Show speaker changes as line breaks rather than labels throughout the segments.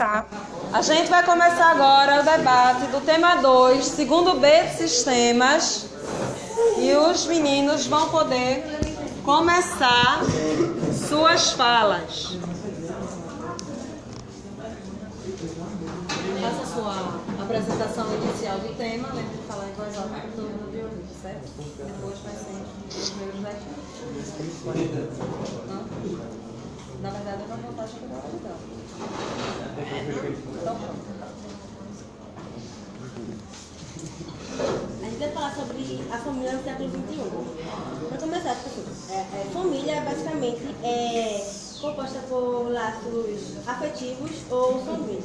Tá. A gente vai começar agora o debate do tema 2, segundo B de sistemas. E os meninos vão poder começar suas falas.
Faça sua apresentação inicial do tema, lembre de falar em voz alta para todo mundo ouvir, certo? Depois vai ser os primeiros 10 minutos. Na verdade, vou estar chegando então. Então, pronto.
A gente vai falar sobre a família no século XXI. Para começar, tipo assim, é, é, família basicamente é composta por laços afetivos ou sanguíneos.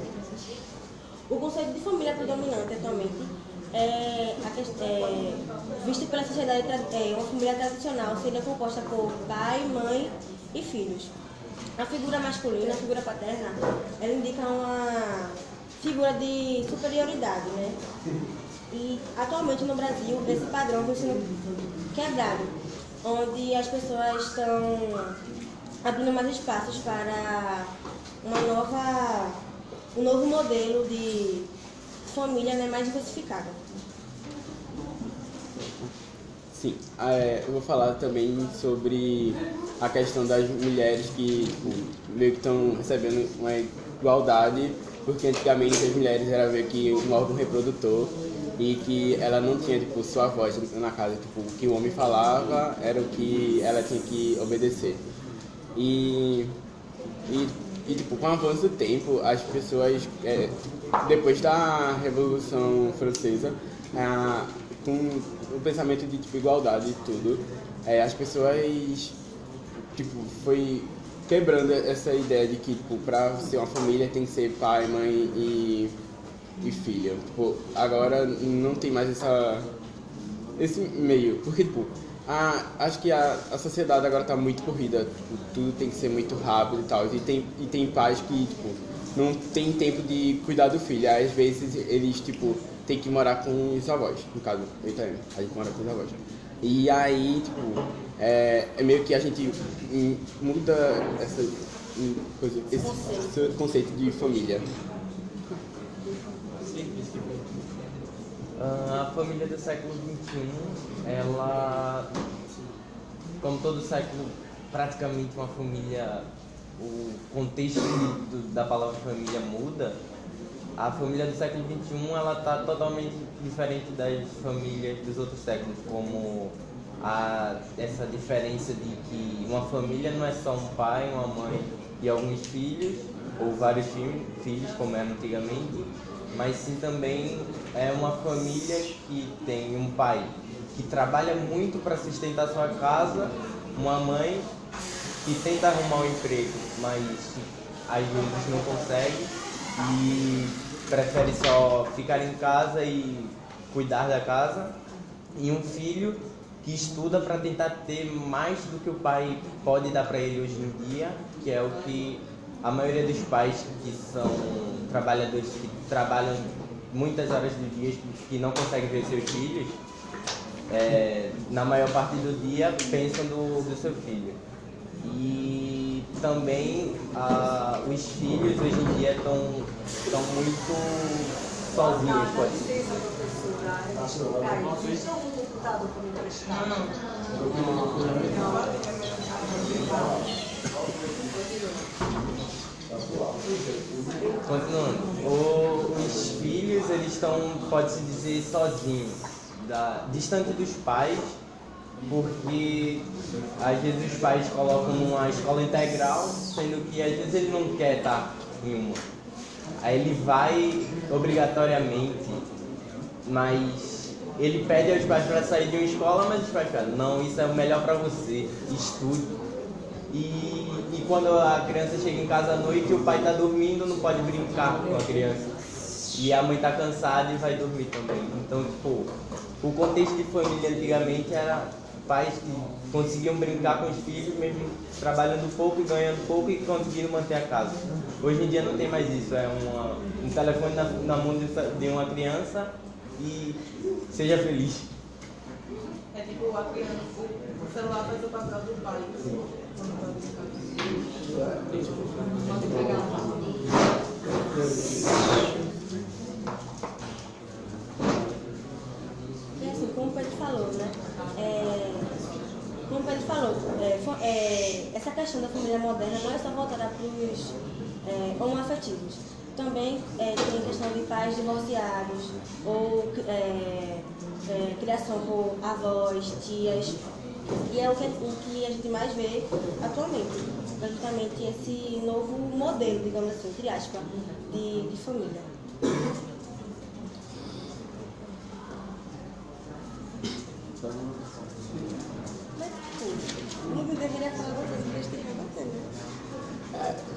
O conceito de família predominante atualmente é, a é, visto pela sociedade, é, uma família tradicional seria composta por pai, mãe e filhos. A figura masculina, a figura paterna, ela indica uma figura de superioridade, né? E atualmente no Brasil esse padrão vem sendo quebrado, onde as pessoas estão abrindo mais espaços para uma nova, um novo modelo de família né, mais diversificada.
Sim, é, eu vou falar também sobre a questão das mulheres que tipo, meio que estão recebendo uma igualdade, porque antigamente as mulheres eram meio que um órgão reprodutor e que ela não tinha tipo sua voz na casa, tipo, o que o homem falava era o que ela tinha que obedecer. E, e, e tipo, com o avanço do tempo, as pessoas, é, depois da Revolução Francesa, com o pensamento de tipo, igualdade e tudo, é, as pessoas tipo, foi quebrando essa ideia de que tipo, pra ser uma família tem que ser pai, mãe e, e filho. Tipo, agora não tem mais essa, esse meio, porque tipo, a, acho que a, a sociedade agora tá muito corrida, tipo, tudo tem que ser muito rápido e tal, e tem, e tem pais que tipo, não tem tempo de cuidar do filho, às vezes eles tipo, tem que morar com os avós, no caso, eu também, a gente mora com os avós. E aí, tipo, é, é meio que a gente hum, muda essa hum, coisa, esse esse conceito de família.
Ah, a família do século XXI, ela, como todo século, praticamente uma família, o contexto do- da palavra família muda. A família do século XXI, ela está totalmente diferente das famílias dos outros séculos, como a, essa diferença de que uma família não é só um pai, uma mãe e alguns filhos, ou vários fi- filhos, como era antigamente, mas sim também é uma família que tem um pai que trabalha muito para sustentar sua casa, uma mãe que tenta arrumar um emprego, mas às vezes não consegue e prefere só ficar em casa e cuidar da casa, e um filho que estuda para tentar ter mais do que o pai pode dar para ele hoje em dia, que é o que a maioria dos pais que são trabalhadores que trabalham muitas horas do dia que não conseguem ver seus filhos, é, na maior parte do dia pensam do, do seu filho. E também ah, os filhos hoje em dia estão muito sozinhos, pode.
Licença, para me emprestar? Não,
Continuando, o- os filhos eles estão, pode-se dizer, sozinhos, da, distante dos pais, porque às vezes os pais colocam numa escola integral, sendo que às vezes ele não quer estar em uma. Aí ele vai obrigatoriamente, mas ele pede aos pais para sair de uma escola, mas os pais falam, não, isso é o melhor para você, estude. E, e quando a criança chega em casa à noite, o pai está dormindo, não pode brincar com a criança. E a mãe está cansada e vai dormir também. Então, tipo, o contexto de família antigamente era pais que conseguiam brincar com os filhos, mesmo trabalhando pouco e ganhando pouco e conseguindo manter a casa. Hoje em dia não tem mais isso, é uma, um telefone na, na mão de, uma criança e seja feliz.
É tipo a criança, o celular faz o papel do pai. Quando pegar falou, né? É, como o Pedro falou, é, é, essa
questão da família moderna não é só voltada para os é, homoafetivos. Também é, tem questão de pais divorciados ou é, é, criação por avós, tias, e é o que, o que a gente mais vê atualmente, praticamente esse novo modelo, digamos assim, entre aspas, de, de família.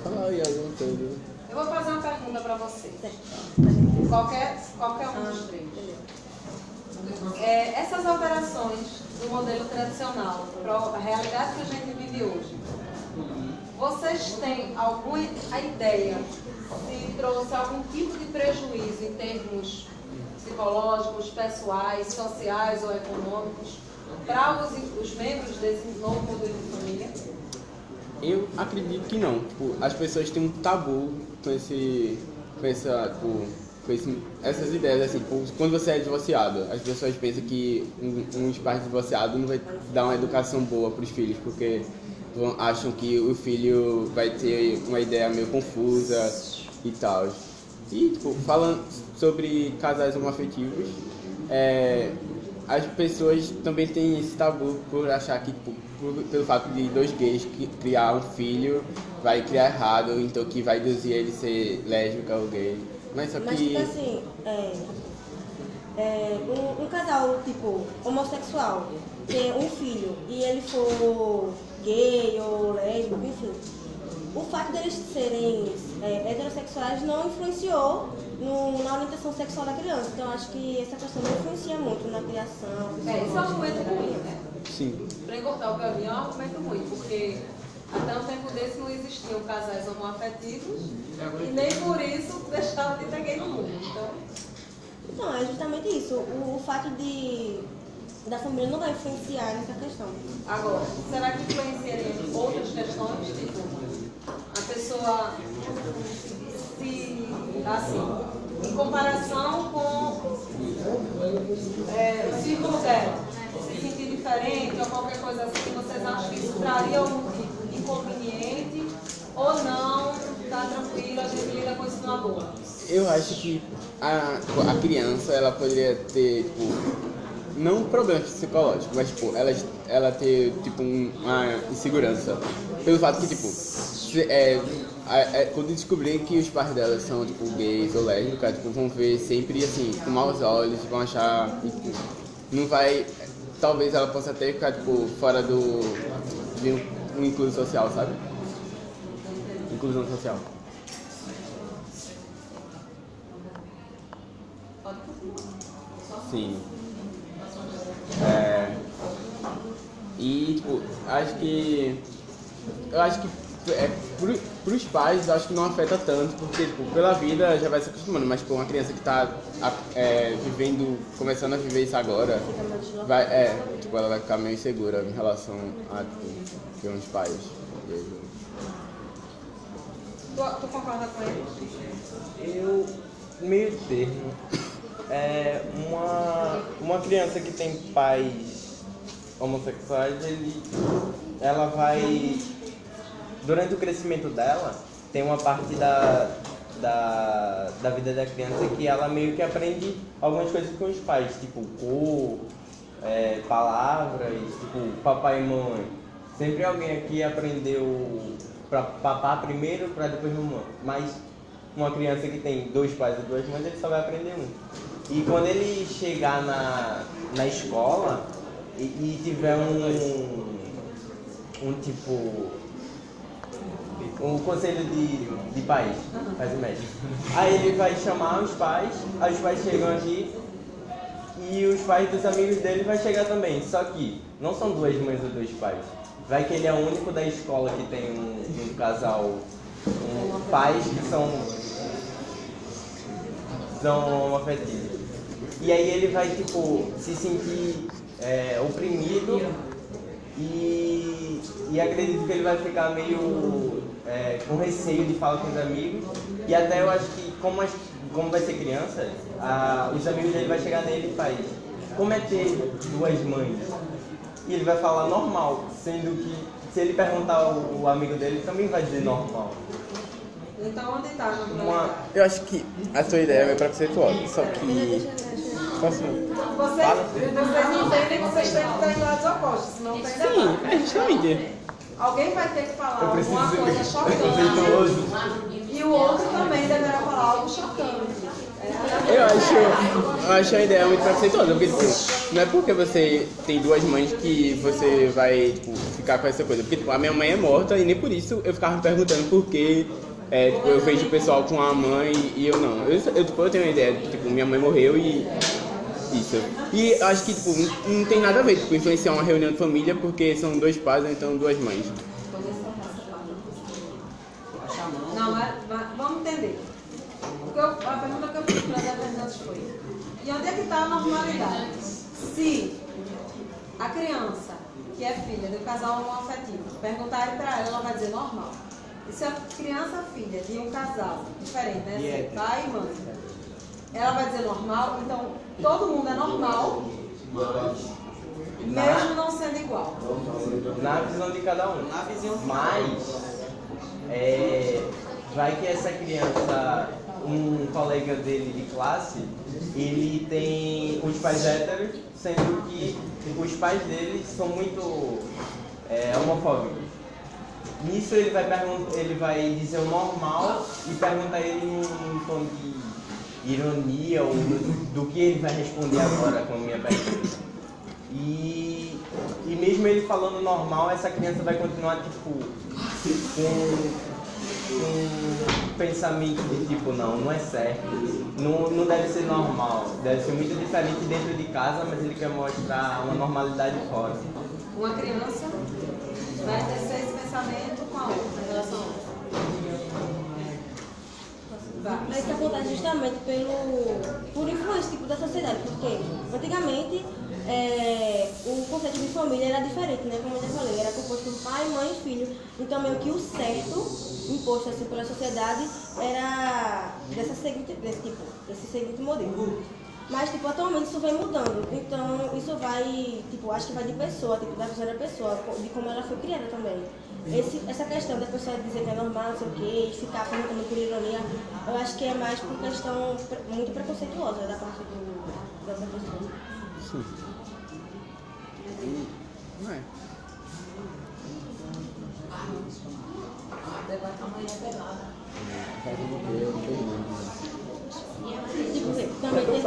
Falar eu
alguma coisa.
Eu vou fazer uma pergunta para você. Qualquer, qualquer um dos três. É, essas alterações do modelo tradicional para a realidade que a gente vive hoje, vocês têm alguma ideia se trouxe algum tipo de prejuízo em termos psicológicos, pessoais, sociais ou econômicos para os, os membros desse novo modelo de família?
Eu acredito que não. Tipo, as pessoas têm um tabu com esse. com essa. Tipo, com essas ideias, assim, tipo, quando você é divorciado, as pessoas pensam que um, um pais divorciado não vai dar uma educação boa para os filhos, porque vão- acham que o filho vai ter uma ideia meio confusa e tal. E, tipo, falando sobre casais homoafetivos, é, as pessoas também têm esse tabu por achar que, tipo, por- pelo fato de dois gays cri- criar um filho, vai criar errado, então que vai induzir ele a ser lésbica ou gay. Mas só
Mas,
que.
tipo assim, é, é, um, um casal, tipo, homossexual, ter um filho e ele for gay ou lésbico, enfim, o fato deles serem é, heterossexuais não influenciou no- na orientação sexual da criança. Então, acho que essa questão não influencia muito na criação.
É, isso é um argumento ruim, né?
Sim.
Para encurtar o caminho é um argumento ruim, porque até um tempo desse não existiam casais homoafetivos e nem por isso deixavam de ter gay no mundo. Então,
Então, é justamente isso. O, o fato de da família não vai influenciar nessa questão.
agora, será que influenciaria outras questões? Tipo, a pessoa se, assim, em comparação com é, o círculo dela, se sentir diferente ou qualquer coisa assim, vocês acham que isso traria um inconveniente ou não? Tá tranquilo, a gente lida com isso numa boa.
Eu acho que a, a criança ela poderia ter, tipo, não problemas psicológicos, mas tipo, ela, ela ter tipo um- uma insegurança. Pelo fato que, tipo, se- é, é, quando descobrir que os pais dela são tipo gays ou lésbicas, tipo, vão ver sempre assim, com maus olhos, vão achar. tipo, Não vai. Talvez ela possa até ficar tipo, fora do. de um, um social, sabe? Inclusão social. Sim. É, e, tipo, acho que. Eu acho que é, pro, pros pais, eu acho que não afeta tanto, porque, tipo, pela vida já vai se acostumando, mas, tipo, uma criança que tá a- é, vivendo, começando a viver isso agora, vai, é, tipo, ela vai ficar meio insegura em relação a, tipo, ter uns pais.
Tu, tu concorda com ele?
Eu, meio termo, é uma, uma criança que tem pais homossexuais, ele, ela vai, durante o crescimento dela, tem uma parte da, da, da vida da criança que ela meio que aprende algumas coisas com os pais, tipo cor, é, palavras, tipo papai e mãe. Sempre alguém aqui aprendeu pra papar primeiro para depois mamãe. Mas uma criança que tem dois pais e duas mães, ele só vai aprender um. E quando ele chegar na, na escola e, e tiver um, um tipo um conselho de, de pais, pais e mestres. Aí ele vai chamar os pais, aí os pais chegam aqui e os pais dos amigos dele vai chegar também. Só que não são duas mães ou dois pais. Vai que ele é o único da escola que tem um, um casal, um, pais que são são homoafetivos. E aí ele vai tipo se sentir é, oprimido e, e acredito que ele vai ficar meio é, com receio de falar com os amigos. E até eu acho que como, as- como vai ser criança, a- os amigos dele vai chegar nele e faz, como é ter duas mães? E ele vai falar normal, sendo que se ele perguntar o, o amigo dele, ele também vai dizer normal.
Então onde está
Uma?
Eu acho que a sua ideia é meio preconceituosa, só que. Posso.
Vocês, vocês entendem que vocês têm que estar em lados opostos, senão não tem
Sim, é justamente.
Alguém vai ter que falar alguma coisa chocante e o outro também deverá falar algo chocante. É,
Eu acho, eu acho a ideia muito preconceituosa, porque tipo, não é porque você tem duas mães que você vai tipo, ficar com essa coisa. Porque tipo, a minha mãe é morta e nem por isso eu ficava me perguntando por que é, tipo, eu vejo o pessoal com a mãe e eu não. Eu, eu, tipo, eu tenho uma ideia, tipo, minha mãe morreu e. Isso. E acho que tipo, não, tem nada a ver tipo, influenciar uma reunião de família porque são dois pais ou então duas mães.
Não, mas, mas vamos entender. Eu- a pergunta que eu fiz para as foi: e onde é que está a normalidade? Se a criança, que é filha do casal homoafetivo, perguntarem para ela, ela vai dizer normal. E se a criança filha de um casal diferente, né? assim, pai e mãe, ela vai dizer normal, então todo mundo é normal, mesmo não sendo igual.
Na visão de cada um. Mas, é, vai que essa criança, um colega dele de classe, ele tem os pais héteros, sendo que os pais dele são muito é, homofóbicos. Nisso ele vai, ele vai dizer o normal e perguntar ele num tom de ironia ou do, do que ele vai responder agora com a minha pergunta. E, e mesmo ele falando normal, essa criança vai continuar tipo com, um pensamento de tipo, não, não é certo. Não, não deve ser normal. Deve ser muito diferente dentro de casa, mas ele quer mostrar uma normalidade fora.
Uma criança vai tecer esse pensamento com a outra, em relação a outra. Vai.
Mas isso acontece justamente pelo, por influência tipo, da sociedade, porque antigamente é, o conceito de família era diferente, né? Como eu já falei, era composto por pai, mãe e filho. Então meio que o certo, imposto assim pela sociedade, era dessa seguinte, desse tipo, desse seguinte modelo. Mas tipo, atualmente isso vem mudando. Então isso vai, tipo, acho que vai de pessoa, tipo, da visão da pessoa, de como ela foi criada também. Esse, essa questão da pessoa dizer que é normal, não sei o quê, e ficar perguntando por ironia, eu acho que é mais por questão muito preconceituosa da parte do, dessa pessoa.
Sim. Não é.
Debate amanhã é pesado.
Tipo, vê, também teve,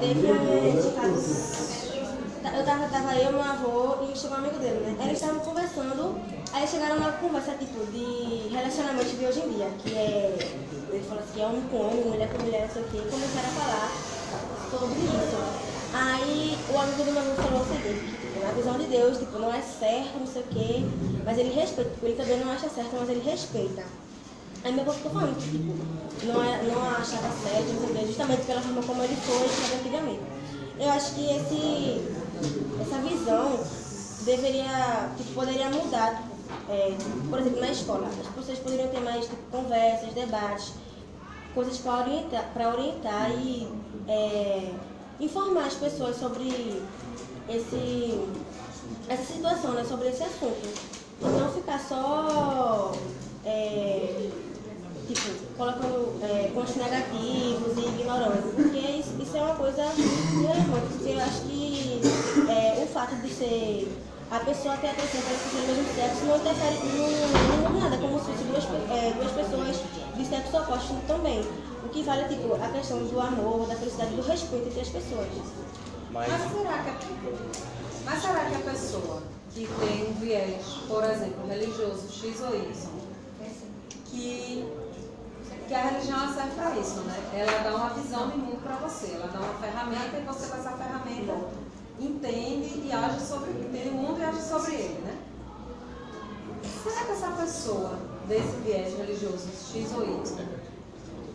teve esse caso. Eu tava, tava eu, meu avô e chegou um amigo dele, né? Eles estavam conversando, aí chegaram numa conversa tipo de relacionamento de hoje em dia, que é. Ele falou assim, homem com homem, mulher com mulher, não sei o quê, e começaram a falar sobre isso. Aí o amigo do meu avô falou o seguinte, que, tipo, na visão de Deus, tipo, não é certo, não sei o quê, mas ele respeita, tipo, ele também não acha certo, mas ele respeita. Aí meu avô ficou falando que tipo, não, é, não achava certo, não sei o quê, justamente pela forma como ele foi sabe, antigamente. Eu acho que esse, essa visão deveria, tipo, poderia mudar. é, por exemplo, na escola, as pessoas poderiam ter mais tipo, conversas, debates, coisas para orientar, orientar e é, informar as pessoas sobre esse, essa situação, né, sobre esse assunto. Não ficar só é, tipo, colocando é, pontos negativos e ignorando. Porque isso, isso é uma coisa relevante, porque eu acho que é, o fato de ser a pessoa ter atração pela pessoa do mesmo sexo não interfere não, não muda nada, como se fossem duas, é, duas pessoas de sexo oposto também. O que vale é tipo, a questão do amor, da felicidade, do respeito entre as pessoas.
Mas
Mas será que a, mas será que a pessoa que tem um viés, por exemplo, religioso X ou Y, que, que a religião ela serve para isso, né? Ela dá uma visão de mundo para você, ela dá uma ferramenta e você com essa ferramenta entende e age sobre, entende o mundo e age sobre ele, né? Será que essa pessoa desse viés religioso X ou Y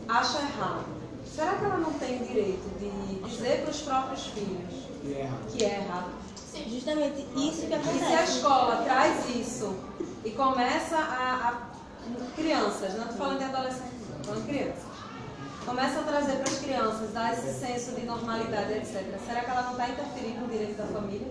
acha errado? Será que ela não tem o direito de dizer para os próprios filhos que é errado?
Justamente isso que
E se a
acontece.
escola traz isso e começa a. a- crianças, não estou falando de adolescentes, estou falando de crianças. Começa a trazer para as crianças, dar esse senso de normalidade, etc. Será que ela não está interferindo no direito da família?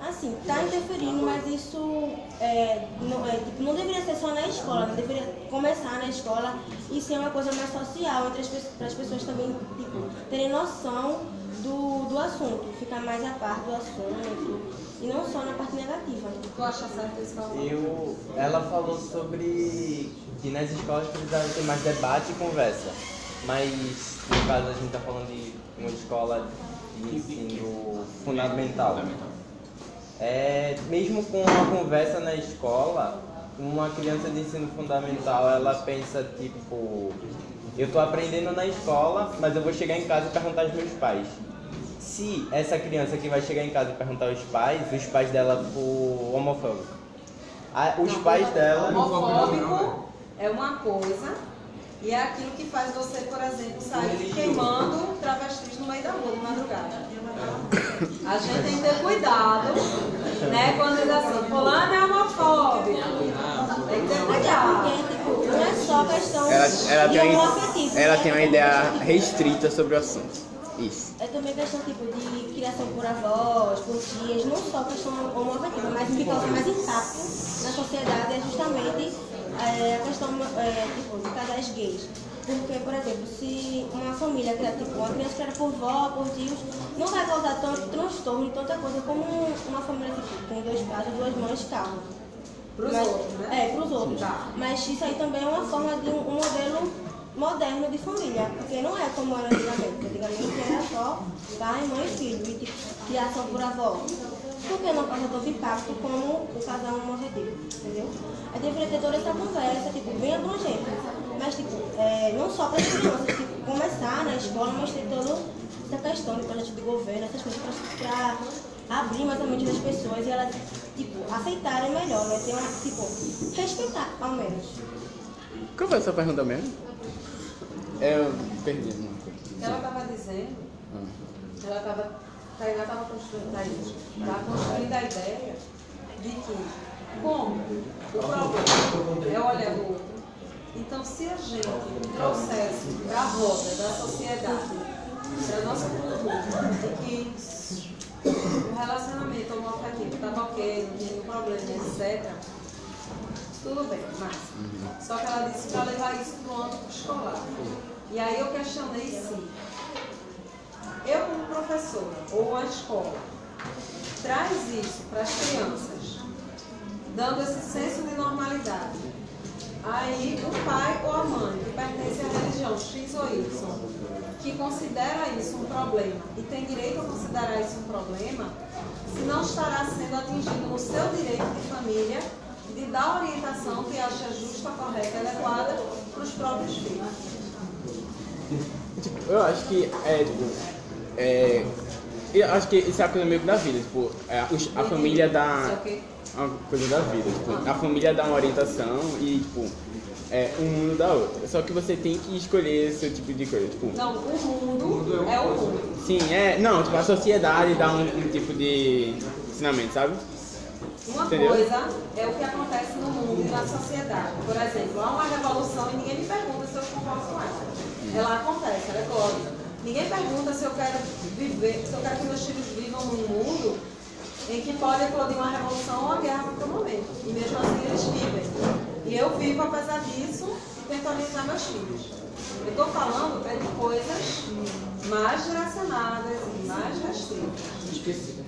Assim, tá interferindo, mas isso é, não, é, tipo, não deveria ser só na escola, não deveria começar na escola e ser uma coisa mais social, as, para as pessoas também tipo, terem noção do, do assunto, ficar mais a par do assunto e não só na parte negativa.
Tu acha certo isso que ela falou?
Eu, ela falou sobre que nas escolas precisava ter mais debate e conversa. Mas, no caso, a gente está falando de uma escola de ensino fundamental. É, mesmo com uma conversa na escola, uma criança de ensino fundamental, ela pensa tipo, eu estou aprendendo na escola, mas eu vou chegar em casa e perguntar aos meus pais. Se essa criança que vai chegar em casa e perguntar aos pais, os pais dela for homofóbicos. Ah, Os pais dela.
Homofóbico é uma coisa e é aquilo que faz você, por exemplo, sair queimando travestis no meio da rua de madrugada. A gente tem que ter cuidado, né? Quando diz assim, fulano é homofóbico. Tem que ter
Até
cuidado.
tipo, não é só questão
Ela, ela,
de
tem,
homoafetivo,
ela
né?
tem uma ideia restrita sobre o assunto. Isso.
É também questão tipo, de criação por avós, por tias, não só questão homoafetiva, mas o que causa mais impacto na sociedade é justamente é, a questão é, tipo, de casais gays. Porque, por exemplo, se uma família criar tipo, uma criança criada por vó, por tios, não vai causar tanto transtorno e tanta coisa como uma família tipo, com dois pais ou duas mães causa.
Pros
Mas-
outros, né?
É, para os outros.
Tá.
Mas isso aí também é uma forma de um, um modelo moderno de família, porque não é como era antigamente. Antigamente era só pai, mãe e filho, e tipo, criação por avó. Por que não causa tanto impacto como o casal homoafetivo, entendeu? Deveria ter toda essa conversa, tipo, bem abrangente. Mas, tipo, é, não só para as crianças, tipo, começar na escola, mas ter toda essa questão de projeto de governo, essas coisas para abrir mais a mente das pessoas e elas, tipo, aceitarem melhor, né? Ter uma, tipo, respeitar, ao menos.
Qual foi a sua pergunta mesmo? Eu perdi uma coisa.
Ela estava dizendo,
Ah.
ela estava, Tainá estava construindo, estava construindo a ideia de que, como o problema é olhar do outro, então se a gente trouxesse para a roda da sociedade, para a nossa cultura, de que o relacionamento homoafetivo estava ok, não tinha nenhum problema, etc., tudo bem, mas. Só que ela disse para levar isso para o âmbito escolar. E aí eu questionei se eu, como professora, ou a escola, traz isso para as crianças, dando esse senso de normalidade. Aí o pai ou a mãe, que pertence à religião X ou Y, que considera isso um problema e tem direito a considerar isso um problema, se não estará sendo atingido no seu direito de família de dar a orientação que acha justa, correta e adequada para os próprios filhos.
Tipo, eu acho que é, tipo, é, eu acho que isso é a coisa meio que da vida, tipo, é, os- a família
é
dá
o
uma coisa da vida, tipo, a família dá uma orientação e, tipo, é, um mundo dá outra. Só que você tem que escolher esse tipo de coisa, tipo,
Não, o mundo é o mundo.
sim, é, não, tipo, a sociedade dá um, um tipo de ensinamento, sabe?
Uma
Entendeu?
coisa é o que acontece no mundo e na sociedade. Por exemplo, há uma revolução e ninguém me pergunta se eu concordo com ela. Ela acontece, ela é lógica. Ninguém pergunta se eu quero viver, se eu quero que meus filhos vivam num mundo em que pode eclodir uma revolução ou uma guerra a qualquer momento. E mesmo assim eles vivem. E eu vivo apesar disso e tento orientar meus filhos. Eu estou falando é de coisas mais direcionadas e mais restritas.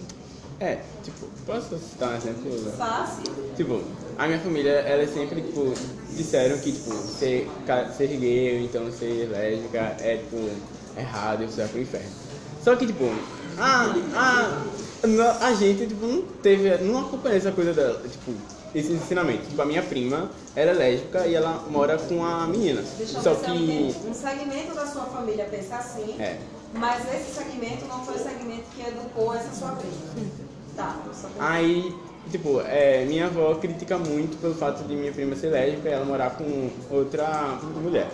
É, tipo, posso citar um exemplo?
Fácil.
Tipo, a minha família, ela sempre, tipo, disseram que, tipo, ser, ser gay ou então ser lésbica é, tipo, errado e você vai pro inferno. Só que, tipo, a, a, a gente, tipo, não teve, não acompanhou essa coisa dela, tipo, esse ensinamento. Tipo, a minha prima, ela é lésbica e ela mora com a menina.
Deixa eu
Só que.
Um segmento da sua família pensa assim,
é,
mas esse segmento não foi o segmento que educou essa sua prima. Tá,
Aí, tipo, é, minha avó critica muito pelo fato de minha prima ser lésbica e ela morar com outra mulher.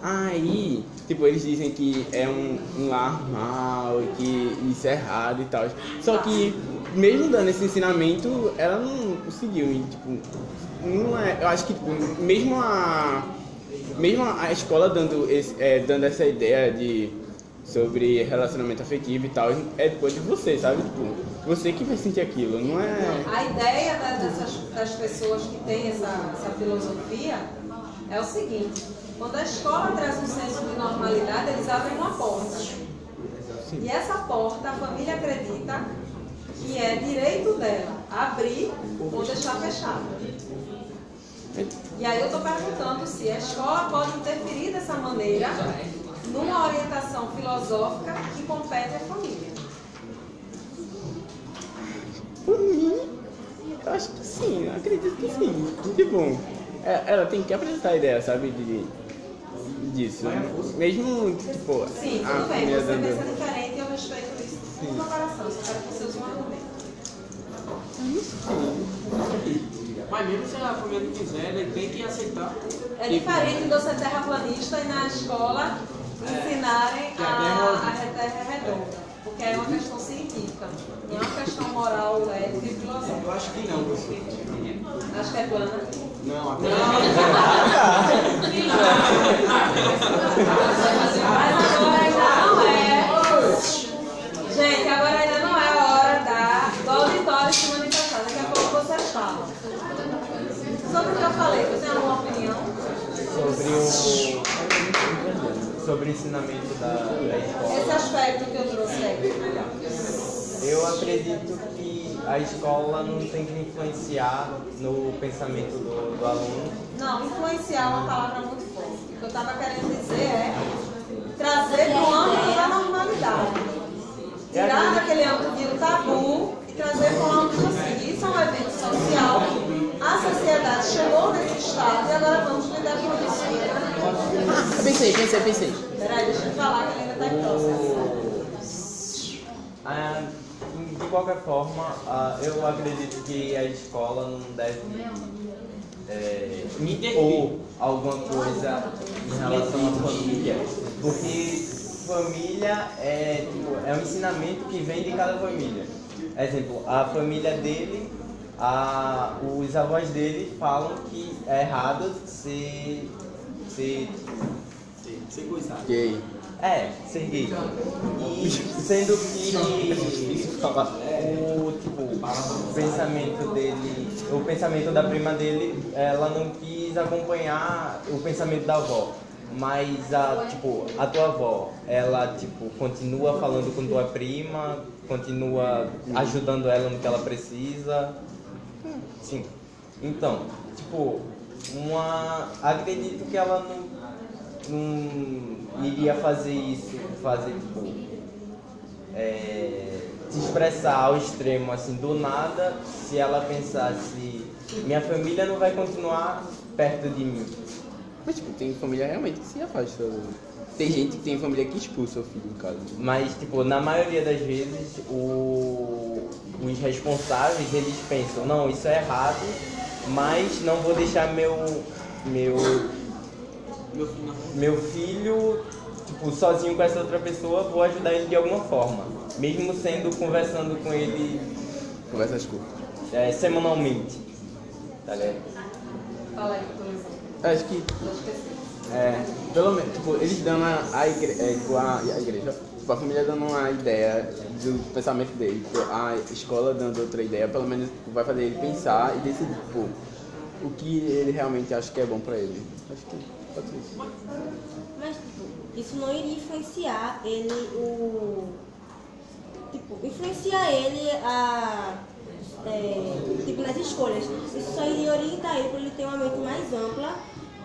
Aí, tipo, eles dizem que é um, um lar mal, que isso é errado e tal. Só que, mesmo dando esse ensinamento, ela não seguiu. E, tipo, não é, eu acho que, tipo, mesmo a, mesmo a escola dando, esse, é, dando essa ideia de sobre relacionamento afetivo e tal, é depois de você, sabe? Tipo, você que vai sentir aquilo, não é.
A ideia dessas, das pessoas que têm essa, essa filosofia é o seguinte: quando a escola traz um senso de normalidade, eles abrem uma porta. E essa porta, a família acredita que é direito dela abrir ou deixar fechado. E aí eu estou perguntando se a escola pode interferir dessa maneira numa orientação filosófica que compete à família.
Por mim, eu acho que sim, eu acredito que sim. Tipo, ela tem que apresentar a ideia, sabe, de, disso. Mesmo, tipo,
Sim,
a
tudo bem, você
dando...
pensa diferente e eu respeito isso com meu coração. Só quero que você use um argumento.
Mas mesmo se a família não quiser, ele tem que aceitar.
É diferente de você terraplanista e na escola ensinarem
Que a
a,
terra-
a terra é redonda. Porque é uma questão científica, não é uma questão moral, ética e filosófica.
Eu acho que não, você.
Acho que é plana.
Não,
Mas agora ainda não é. Gente, agora ainda não é a hora da, do auditório se manifestar. Daqui a pouco vocês falam. Sobre o que eu falei, você tem alguma opinião?
Sobre o. Sobre o ensinamento da, da escola.
Esse aspecto que eu trouxe aí.
Eu acredito que a escola não tem que influenciar no pensamento do, do aluno.
Não, influenciar é uma palavra muito forte. O que eu estava querendo dizer é trazer para o âmbito da normalidade. Tirar daquele âmbito do tabu e trazer para o âmbito assim. Isso é um evento social. A sociedade chegou nesse estado e agora vamos lidar com isso.
Eu pensei, pensei, pensei.
Peraí, deixa eu falar que ele ainda está em processo.
Ah, de qualquer forma, ah, eu acredito que a escola não deve é, impor alguma coisa em relação à família. Porque família é, tipo, é um ensinamento que vem de cada família. Exemplo, a família dele, a, os avós dele falam que é errado ser, ser
sem coisar.
Gay.
é, ser gay. E sendo que o, tipo, o pensamento dele, o pensamento da prima dele, ela não quis acompanhar o pensamento da avó. Mas a, tipo, a tua avó, ela tipo, continua falando com tua prima, continua ajudando ela no que ela precisa. Sim. Então, tipo, uma. Acredito que ela não, não iria fazer isso, fazer tipo. É, se expressar ao extremo assim do nada se ela pensasse minha família não vai continuar perto de mim.
Mas, tipo, tem família realmente que se afasta. Tem gente que tem família que expulsa o filho em casa.
Mas, tipo, na maioria das vezes, o- os responsáveis, eles pensam, não, isso é errado, mas não vou deixar meu, meu,
Meu filho não.
meu filho, tipo, sozinho com essa outra pessoa, vou ajudar ele de alguma forma. Mesmo sendo, conversando com ele
Conversas curtas.
é, semanalmente. Tá ligado?
Fala aí, por exemplo.
Acho que, é, pelo menos, tipo, eles dando a, igre, é, tipo, a, a igreja, tipo, a família dando uma ideia do pensamento dele, tipo, a escola dando outra ideia, pelo menos tipo, vai fazer ele pensar e decidir, tipo, o que ele realmente acha que é bom pra ele. Acho que pode ser isso.
Mas, tipo, isso não iria influenciar ele, o. Tipo, influenciar ele a. é, tipo, nas escolhas. Isso só iria orientar ele para ele ter uma mente mais ampla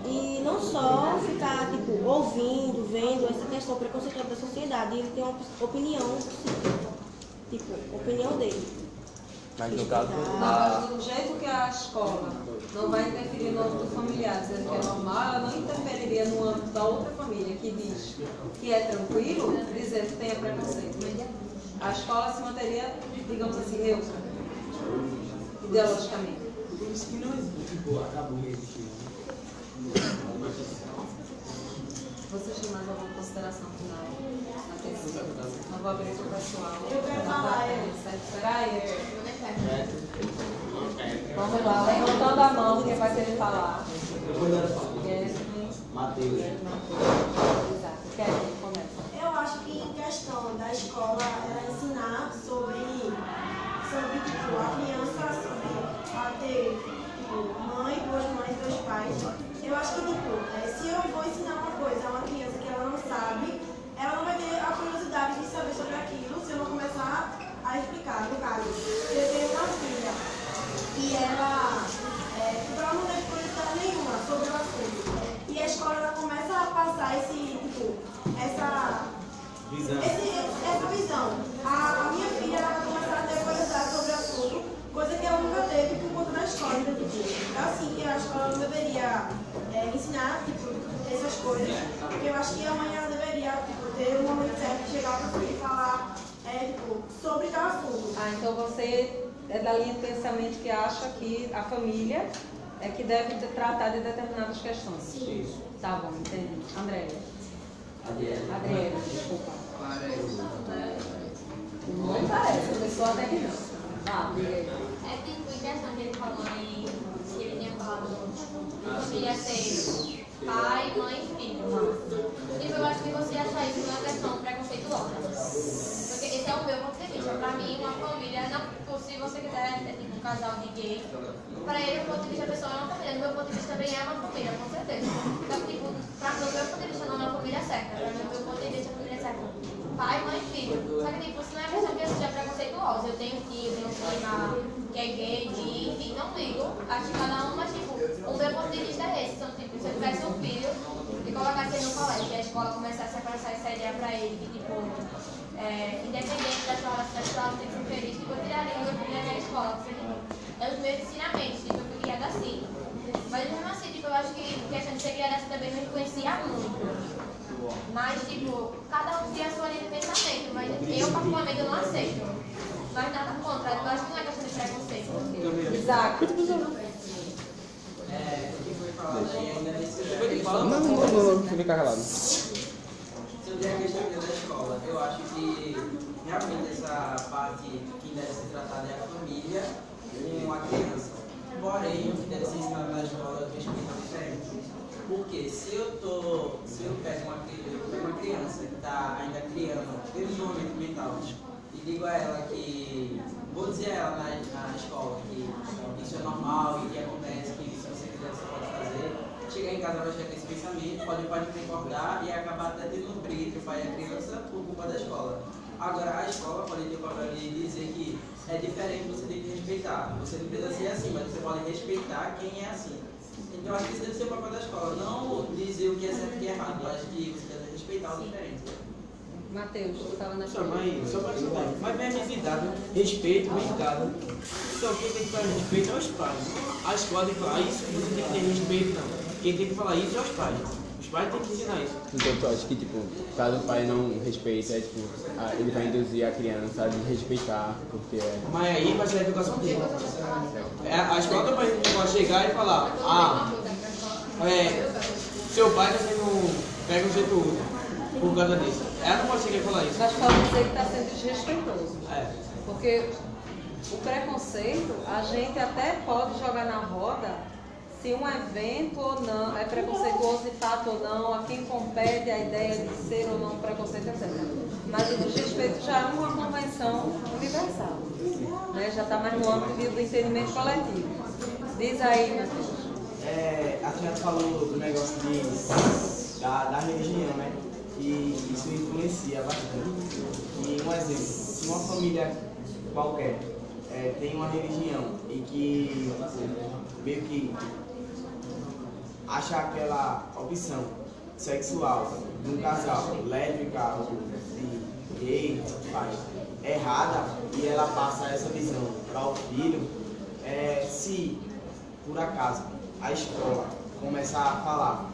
e não só ficar, tipo, ouvindo, vendo essa questão preconceituosa da sociedade. E ele ter uma opinião, tipo, opinião dele.
Mas no caso,
do jeito que a escola não vai interferir no âmbito familiar, dizendo que é normal, ela não interferiria no âmbito da outra família que diz que é tranquilo, dizendo que tenha preconceito. A escola se manteria, digamos assim, neutra, ideologicamente.
Por isso que não existe, tipo, acabou existindo.
Vocês têm mais alguma consideração final? Não vou abrir para o pessoal.
Eu quero tá falar. Tá
é Peraí. Vamos lá, levantando a mão, quem vai querer falar? Eu vou dar a
Mateus.
Exato. Quer
eu acho que em questão da escola ela ensinar sobre, sobre tipo, a criança sobre a ter tipo, mãe, duas mães, dois pais, eu acho que tipo, se eu vou ensinar uma coisa a uma criança que ela não sabe, ela não vai ter a curiosidade de saber sobre aquilo se eu não começar a explicar. No caso, eu tenho uma filha e ela, é, ela não teve curiosidade nenhuma sobre o assunto. E a escola ela começa a passar esse, tipo, essa
visão.
Esse, essa visão. A, a minha filha ela vai começar a ter curiosidade sobre o assunto, coisa que ela nunca teve por conta da escola. Então, assim, eu acho que ela não deveria é, ensinar tipo, essas coisas, porque eu acho que a mãe ela deveria tipo, ter um momento certo de chegar para filho e falar é, tipo, sobre tal assunto.
Ah, então você é da linha de pensamento que acha que a família é que deve ter- tratar de determinadas questões.
Sim.
Tá bom, entendi. Andréia.
Adriana.
Adriana, desculpa.
Parece.
Não parece, a pessoa até que não. Aí.
É tipo interessante ele falou em que ele tinha falado que você ia ser pai, mãe e filho. Tipo, eu acho que você achar isso uma questão preconceituosa. Porque esse é o meu ponto de vista. Pra mim, uma família, não, se você quiser, é tipo um casal de gay, pra ele, o ponto de vista da pessoa é uma família. Do meu ponto de vista também é uma família, com certeza. Então, tipo, pra, do meu ponto de vista não é uma família certa. Pra mim, do meu ponto de vista, a família é certa. Pai, mãe e filho. Só que, tipo, isso não é questão que eu seja preconceituosa. Eu tenho tio, tenho prima que é gay, de, enfim, não ligo. Acho que cada um, mas, tipo, o meu ponto de vista é esse. Então, tipo, se eu tivesse um filho e colocasse ele no colégio, e a escola começasse a passar essa ideia pra ele, que, tipo, é, independente da sua relação sexual, tem que ser feliz, tipo, eu tiraria o meu filho daquela escola. Porque, tipo, é os meus ensinamentos, tipo, eu fui criada assim. Mas mesmo assim, tipo, eu acho que a questão de ser criada assim também me influencia muito. Mas, tipo, cada um tem a sua linha de pensamento, mas eu, particularmente, eu não aceito. Mas nada contra, eu acho que não é questão de preconceito.
Isaac.
É, o que foi falado aí ainda
Não, não, não, não, fica calado.
Sobre a questão da escola, eu acho que realmente essa parte que deve ser tratada é a família com a criança. Porém, o que deve ser ensinado na escola é o respeito diferente. Porque se eu tô, se eu pego uma, uma criança que está ainda criando desenvolvimento mental e digo a ela que vou dizer a ela na, na escola que isso é normal e que acontece, que se você quiser você pode fazer, chegar em casa vai chegar esse pensamento, pode, pode concordar e acabar até tendo um briga entre o pai e a criança por culpa da escola. Agora, a escola pode ter o papel de dizer que é diferente, você tem que respeitar. Você não precisa ser assim, mas você pode respeitar quem é assim. Então, eu acho que esse deve ser o papel da escola, não dizer o que é certo e o que é errado. Eu acho que você deve respeitar o diferente.
Matheus, tu estava na
Só, mas, só para citar, mas bem amizade, respeito, bem dado. Então quem tem que falar respeito é os pais. A escola tem que falar isso, você tem que ter respeito, não. Quem tem que falar isso é os pais. Pais têm que ensinar isso.
Então tu acha que, tipo, caso o pai não respeita, é, tipo, a- ele vai induzir a criança a desrespeitar, porque é...
Mas aí vai ser a educação dele. É, a escola também pode chegar e falar, ah, é, seu pai está sendo preconceituoso por causa disso. Ela não pode chegar e falar isso.
Mas pode dizer que está sendo desrespeitoso.
É.
Porque o preconceito, a gente até pode jogar na roda se um evento ou não é preconceituoso de fato ou não, a quem compete a ideia de ser ou não preconceito, etc. Mas o desrespeito já é uma convenção universal. Né? Já está mais no âmbito do entendimento coletivo. Diz aí, Matheus.
É, a senhora falou do negócio de, da, da religião, né? Que isso influencia bastante. E um exemplo, se uma família qualquer é, tem uma religião e que meio que acha aquela opção sexual de um casal lésbica ou gay, faz, errada e ela passa essa visão para o filho, é, se por acaso a escola começar a falar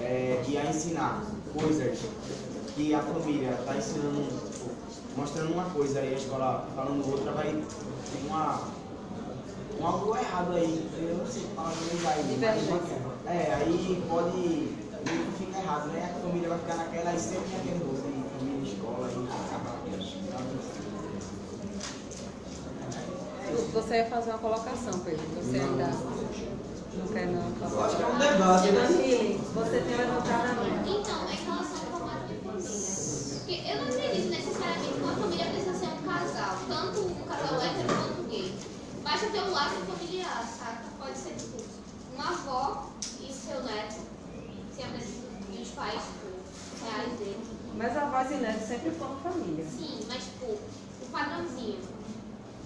é, e a ensinar coisas que a família está ensinando, mostrando uma coisa e a escola falando outra, vai ter uma, um algo errado aí, eu não sei falar mais aí. É, aí pode meio que fica errado, né? A família vai ficar naquela e sempre tem aquele negócio de família e escola e acabar.
Você ia fazer uma colocação, Pedro. Você ainda não quer não.
Acho que é um debate, né?
Você tem levantado a mão.
Então, em relação ao formato de família. Porque eu não acredito necessariamente que uma família precisa ser um casal, tanto um casal hétero quanto gay. Basta ter um laço familiar, saca? Pode ser tipo, uma avó e seu neto, sem a presença dos pais tipo, reais dele.
Mas a voz e neto sempre foram família.
Sim, mas tipo, o padrãozinho.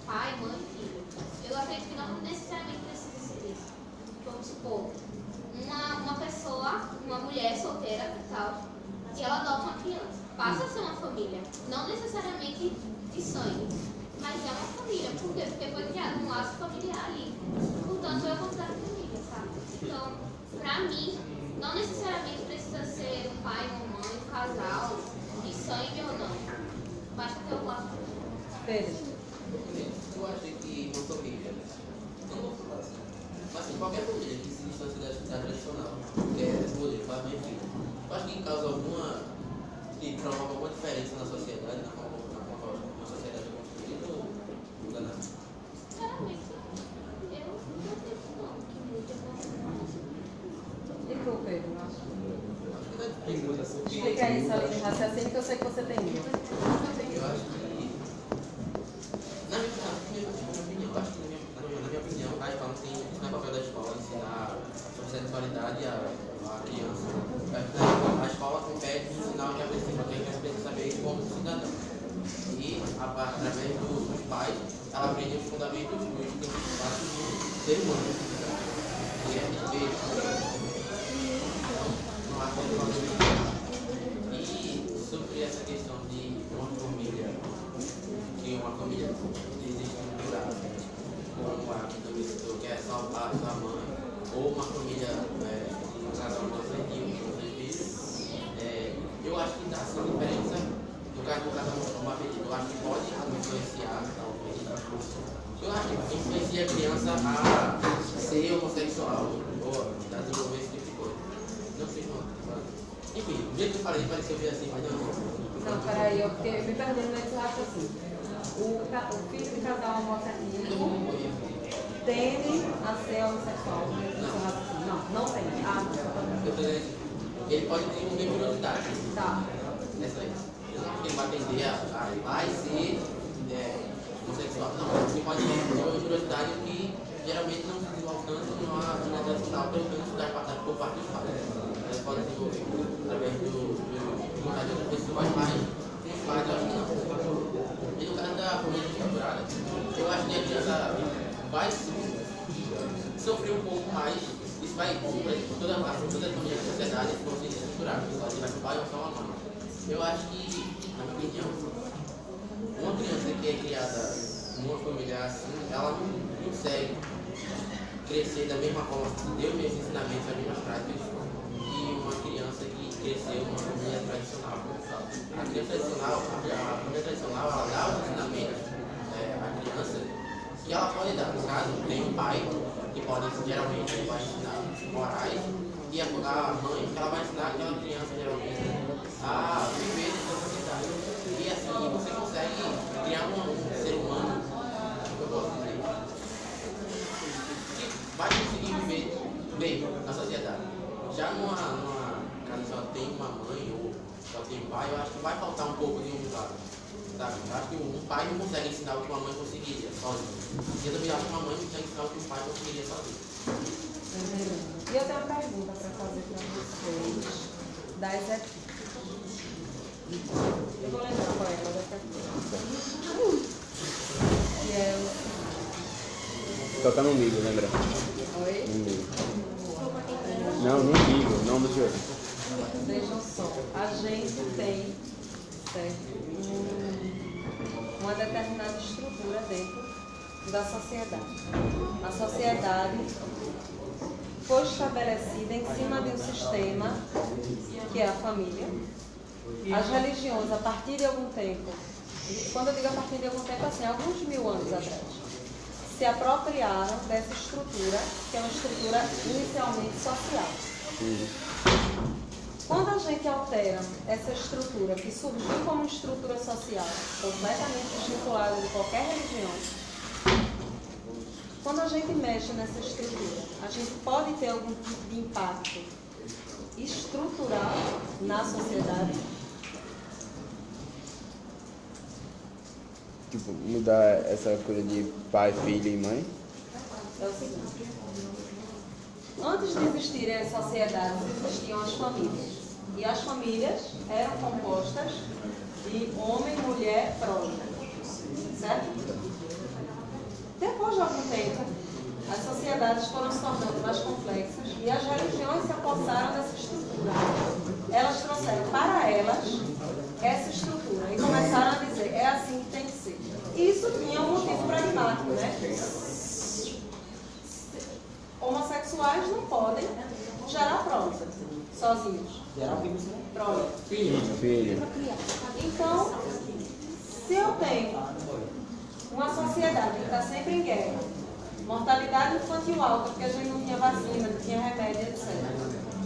Pai, mãe, filho. Eu acredito que não necessariamente precisa ser isso. Vamos supor, uma, uma pessoa, uma mulher solteira e tal, e ela adota uma criança. Passa a ser uma família. Não necessariamente de sangue, mas é uma família. Por quê? Porque foi criado um laço familiar ali. Portanto, eu considero família, sabe? Então, pra mim, não necessariamente precisa ser um pai, uma mãe, um casal, de sangue ou não. Basta ter o laço.
Pedro.
Eu acho que uma família, não vou falar assim, mas assim, qualquer família que se distancie da, da tradicional, que é escolher, pai, mãe e filho, eu acho que causa alguma, que provoca alguma diferença na sociedade, na forma na forma como a sociedade é construída, ou muda nada?
Sinceramente, eu não acredito não que mude alguma coisa.
E tu, Pedro?
Tem muita
Explica aí essa linha de raciocínio que eu sei que você tem.
Eu acho que. Na minha, na minha, na minha opinião, eu acho que na minha, na minha, na minha opinião, a escola tem. Isso não é papel da escola ensinar sobre sexualidade a, a criança. Eu acho que a, a escola compete em ensinar o que a pessoa tem que a pessoa saber como cidadão. E a, através do- dos pais, ela aprende os fundamentos dos principais do ser humano. Que é respeito. Não há como fazer e sobre essa questão de uma família, que uma família desestruturada, como a que também citou, que é só o pai, só a mãe, ou uma família é, de um casal consentido com seus filhos, é, eu acho que dá sim diferença no caso do casal homoafetivo. Eu acho que pode influenciar, talvez. Eu acho que influencia a criança a ser homossexual ou a desenvolver esse tipo de coisa. Não sei não. Enfim, do jeito que eu falei, pareceu ver assim, mas não.
Não, peraí, eu fiquei me perdendo nesse raciocínio. O, o filho de casal homossexual tende a ser homossexual. É raciocínio. Não, não tem. Ah,
dizendo, ele pode desenvolver curiosidade.
tá.
Nessa aí. Não ele vai atender a, a vai ser é, homossexual. Não, ele pode desenvolver curiosidade que geralmente não se desenvolve tanto numa numa tradicional, pelo menos da parte por parte dos pais. Podem desenvolver através do, do, de vontade de outras pessoas, mas pais eu acho que não. Vai sofrer um pouco mais. Isso vai, toda a toda a família da sociedade vão ser estruturadas. Só tirar um pai ou só uma mãe. Eu acho que, na minha opinião, uma criança que é criada numa família assim, ela não consegue crescer da mesma forma, deu os mesmos ensinamentos, as mesmas práticas que uma criança que cresceu numa família tradicional. A criança tradicional, a, a família tradicional, ela dá os ensinamentos é, à criança que ela pode dar. No caso, tem um pai que pode, geralmente, ele vai ensinar morais e a, a mãe que ela vai ensinar aquela criança, geralmente, a viver nessa sociedade. E assim você consegue criar um, ser humano, eu posso dizer, que vai conseguir viver bem na sociedade. Já numa, numa casa só tem uma mãe ou só tem um pai, eu acho que vai faltar um pouco de um lado. Sabe? Eu acho que um pai não consegue ensinar o que uma mãe conseguiria sozinho. E eu também acho que uma mãe não consegue ensinar o que um pai conseguiria sozinho.
E eu tenho uma pergunta para fazer para vocês das equipes. Eu vou lembrar qual é, mas daqui a pouco. Que é o.
Toca no migo, lembra?
Oi?
No migo. Não, no migo, não do jogo.
Vejam só, a gente tem certo, um- uma determinada estrutura dentro da sociedade. A sociedade foi estabelecida em cima de um sistema que é a família. As religiões, a partir de algum tempo, quando eu digo a partir de algum tempo, assim, alguns mil anos atrás, se apropriaram dessa estrutura, que é uma estrutura inicialmente social. Quando a gente altera essa estrutura, que surgiu como estrutura social, completamente desvinculada de qualquer religião, quando a gente mexe nessa estrutura, a gente pode ter algum tipo de impacto estrutural na sociedade?
Tipo, mudar essa coisa de pai, filho e mãe.
É o seguinte. Antes de existirem as sociedades, existiam as famílias. E as famílias eram compostas de homem, mulher, prole. Certo? Depois de algum tempo, as sociedades foram se tornando mais complexas e as religiões se apossaram dessa estrutura. Elas trouxeram para elas essa estrutura e começaram a dizer, é assim que tem que ser. E isso tinha um motivo pragmático, né? Homossexuais não podem gerar prole sozinhos.
Geral fica assim.
Prole.
Filho.
Então, se eu tenho uma sociedade que está sempre em guerra, mortalidade infantil alta, porque a gente não tinha vacina, não tinha remédio, etc.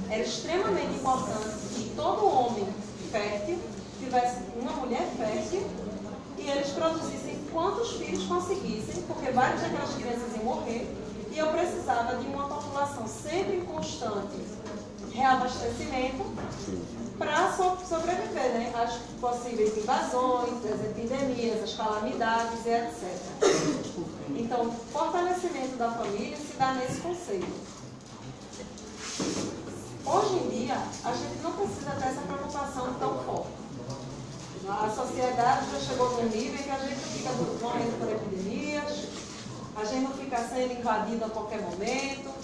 Era extremamente importante que todo homem fértil tivesse uma mulher fértil e eles produzissem quantos filhos conseguissem, porque várias daquelas crianças iam morrer, e eu precisava de uma população sempre em constante reabastecimento para so sobreviver né, às possíveis invasões, às epidemias, às calamidades e etc. Então, o fortalecimento da família se dá nesse conceito. Hoje em dia, a gente não precisa ter essa preocupação tão forte. A sociedade já chegou num nível que a gente fica morrendo por epidemias, a gente não fica sendo invadido a qualquer momento,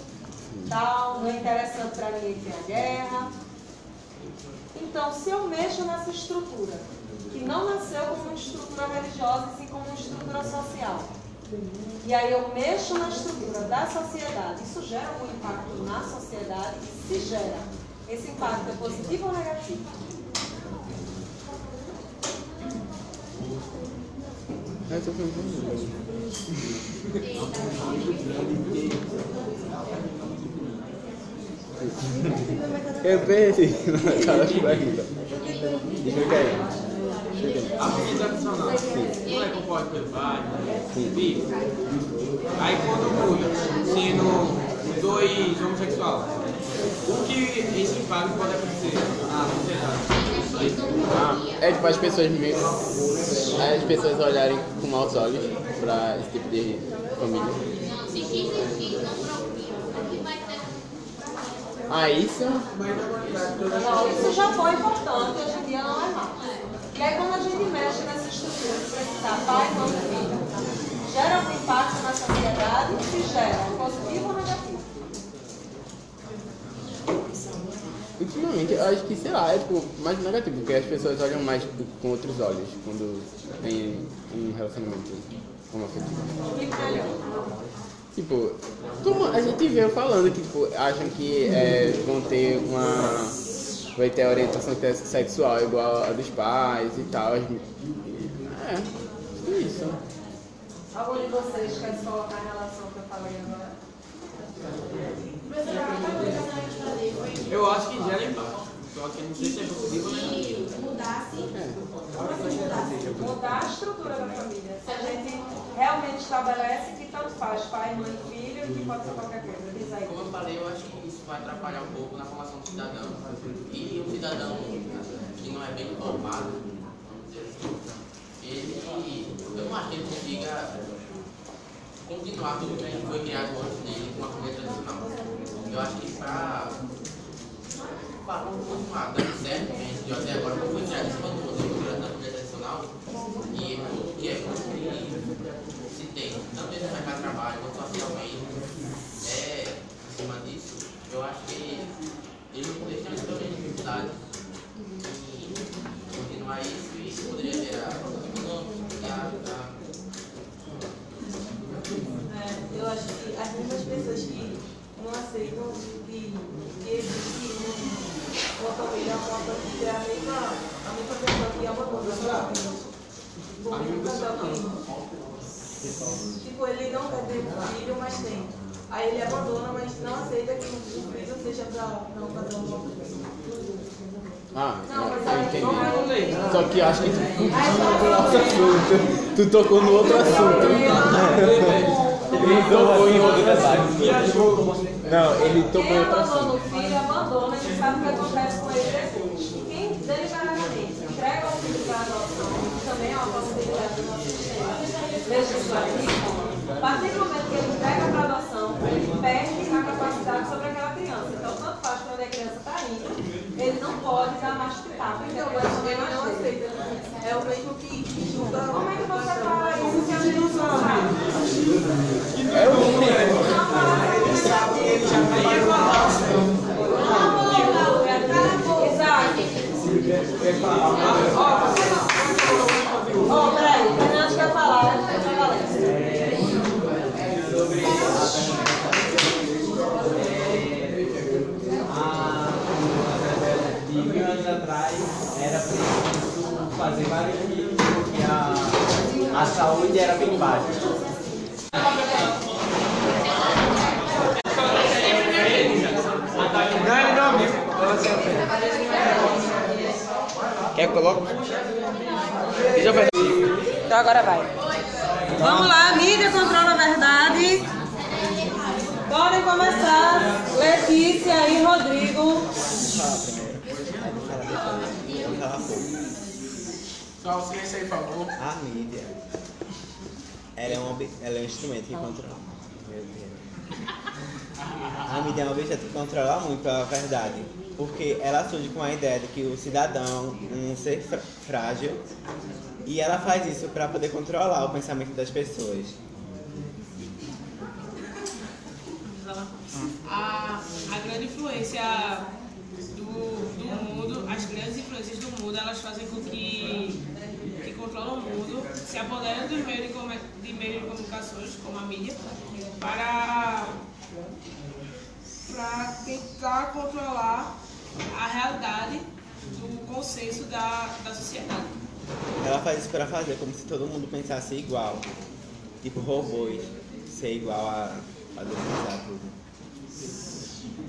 tal, não é interessante para ninguém ter a guerra. Então, se eu mexo nessa estrutura, que não nasceu como uma estrutura religiosa, e sim como uma estrutura social, e aí eu mexo na estrutura da sociedade, isso gera algum impacto na sociedade? E se gera, esse impacto é positivo ou negativo?
Eu perguntando. Eu pensei naquela pergunta. Explica aí.
A família tradicional não é composta pelo pai, filho. Aí quando muda, sendo dois homossexuais, o que esse impacto pode acontecer na sociedade?
Ah, é tipo as pessoas meio. As pessoas olharem com maus olhos pra esse tipo de família.
Não, se X e X não procriam, o que vai ter?
Ah, isso?
Não, isso já foi importante, hoje em dia não é mais. E aí quando a gente mexe nessa estrutura de precisar pai, mãe e filho, gera algum impacto na sociedade? Se gera, positivo ou negativo?
Ultimamente, eu acho que, sei lá, é tipo, mais negativo, porque as pessoas olham mais tipo, com outros olhos quando tem um relacionamento homoafetivo.
Explique melhor.
Tipo, como a gente veio falando que tipo, acham que é, vão ter uma. vai ter a orientação sexual igual a dos pais e tal. É, é isso.
Algum de vocês quer se colocar em relação ao que eu falei agora?
Eu acho que gera impacto. Só que não sei se é ou negativo.
Mudasse.
Como assim mudar? Mudar a estrutura da família. Se a gente realmente estabelece que tanto faz pai, mãe filho, que pode ser qualquer coisa. Diz aí.
Como eu falei, eu acho que isso vai atrapalhar um pouco na formação do cidadão. E um cidadão que não é bem dizer assim, ele, eu não acho que ele consiga continuar tudo que foi criado antes dele com a família tradicional. Eu acho que para para continuar dando certo, gente, e até agora como foi criado em cima do modelo da família tradicional, e tudo que é do mercado de trabalho quanto socialmente, é, em cima disso, eu acho que ele não poderia ter muita dificuldade em continuar isso e isso poderia gerar problemas econômicos, e a- a-
É, eu acho que as mesmas pessoas que não aceitam que, que existe um- uma família pode ser a mesma, a mesma pessoa que. Tipo, o mesmo casal que, tipo, ele não quer ter filho, mas tem. Aí ele abandona, mas não aceita que o filho seja para não fazer uma
Ah,
Não, mas
eu entendi.
é.
Só que acho que tu tocou no outro assunto. Tu tocou no outro assunto. Ele tocou em outro assunto. Não, ele tocou em outro
abandona
assunto.
o filho, abandona, ele sabe que acontece com ele depois. Quem deliberadamente entrega o filho para adoção, que também é uma possibilidade do nosso sistema legislativo, a partir do momento que ele entrega para adoção, ele perde a capacidade sobre aquela criança. Então, tanto faz quando a criança está indo, ele não pode dar porque a
Então,
criança
ele
não aceita.
É o mesmo que, que julga.
Como é que você fala isso se a gente não sabe?
É o
ele já
Ó, peraí,
atrás era preciso fazer vários filhos porque a, a saúde era bem baixa.
Quer ver.
Então agora vai. Vamos lá, mídia controla a verdade. Podem começar. Letícia e Rodrigo.
Só o silêncio aí, por favor.
A mídia, ela é um, ela é um instrumento que controla. Meu Deus. A mídia é um objeto que controla muito a verdade, porque ela surge com a ideia de que o cidadão é um ser frágil e ela faz isso para poder controlar o pensamento das pessoas.
a, a grande influência do, do mundo, as grandes influências do mundo, elas fazem com que, que controlam o mundo, se apoderam dos meios de, de meios de comunicações, como a mídia, para, para tentar controlar a realidade do consenso da, da sociedade.
Ela faz isso para fazer como se todo mundo pensasse igual, tipo robôs, ser igual a, a dominizar tudo.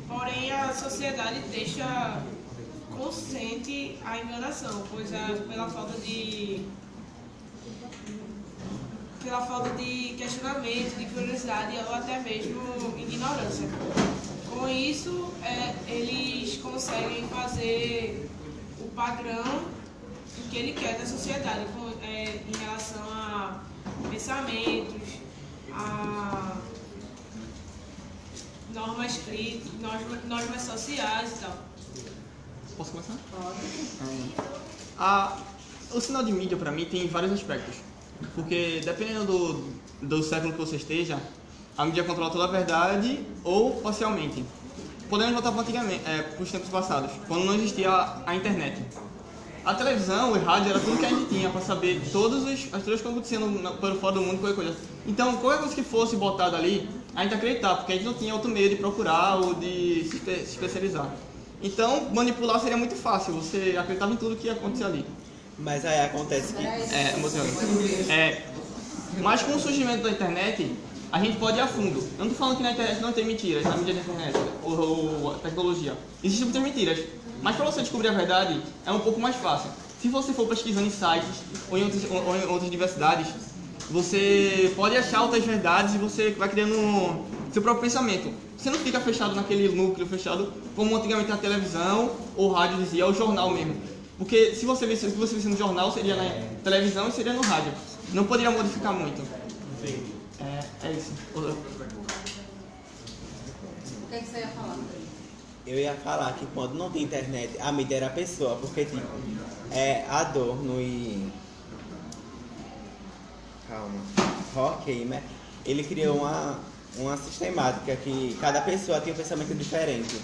Porém, a sociedade deixa consciente a enganação, pois pela falta de pela falta de questionamento, de curiosidade ou até mesmo ignorância. Com isso, é, eles conseguem fazer o padrão que ele quer da sociedade com- é, em relação a pensamentos, a normas normas, normas sociais e tal.
Posso começar? Pode. A, o sinal de mídia, para mim, tem vários aspectos. Porque, dependendo do, do século que você esteja, a mídia controla toda a verdade ou parcialmente. Podemos voltar para antigamente, é, para os tempos passados, quando não existia a, a internet. A televisão, o rádio, era tudo que a gente tinha para saber todas as, as coisas que aconteciam no- pelo fora do mundo, qualquer coisa. Então, qualquer coisa que fosse botada ali, a gente acreditava, porque a gente não tinha outro meio de procurar ou de se, se especializar. Então, manipular seria muito fácil, você acreditava em tudo que ia acontecer ali.
Mas aí acontece que.
É, emocionante. É, mas com o surgimento da internet, a gente pode ir a fundo. Eu não estou falando que na internet não tem mentiras, na mídia da internet, ou, ou a tecnologia. Existem muitas mentiras. Mas para você descobrir a verdade, é um pouco mais fácil. Se você for pesquisando em sites ou em outras, ou em outras diversidades, você pode achar outras verdades e você vai criando seu próprio pensamento. Você não fica fechado naquele núcleo fechado como antigamente na televisão ou rádio dizia, ou jornal mesmo. Porque se você visse, se você visse no jornal, seria na televisão e seria no rádio. Não poderia modificar muito. É, é isso.
O que, é que você ia falar?
Eu ia falar que quando não tem internet, a mídia era a pessoa, porque tipo, é Adorno e. Calma. Horkheimer, ele criou uma, uma sistemática que cada pessoa tinha um pensamento diferente.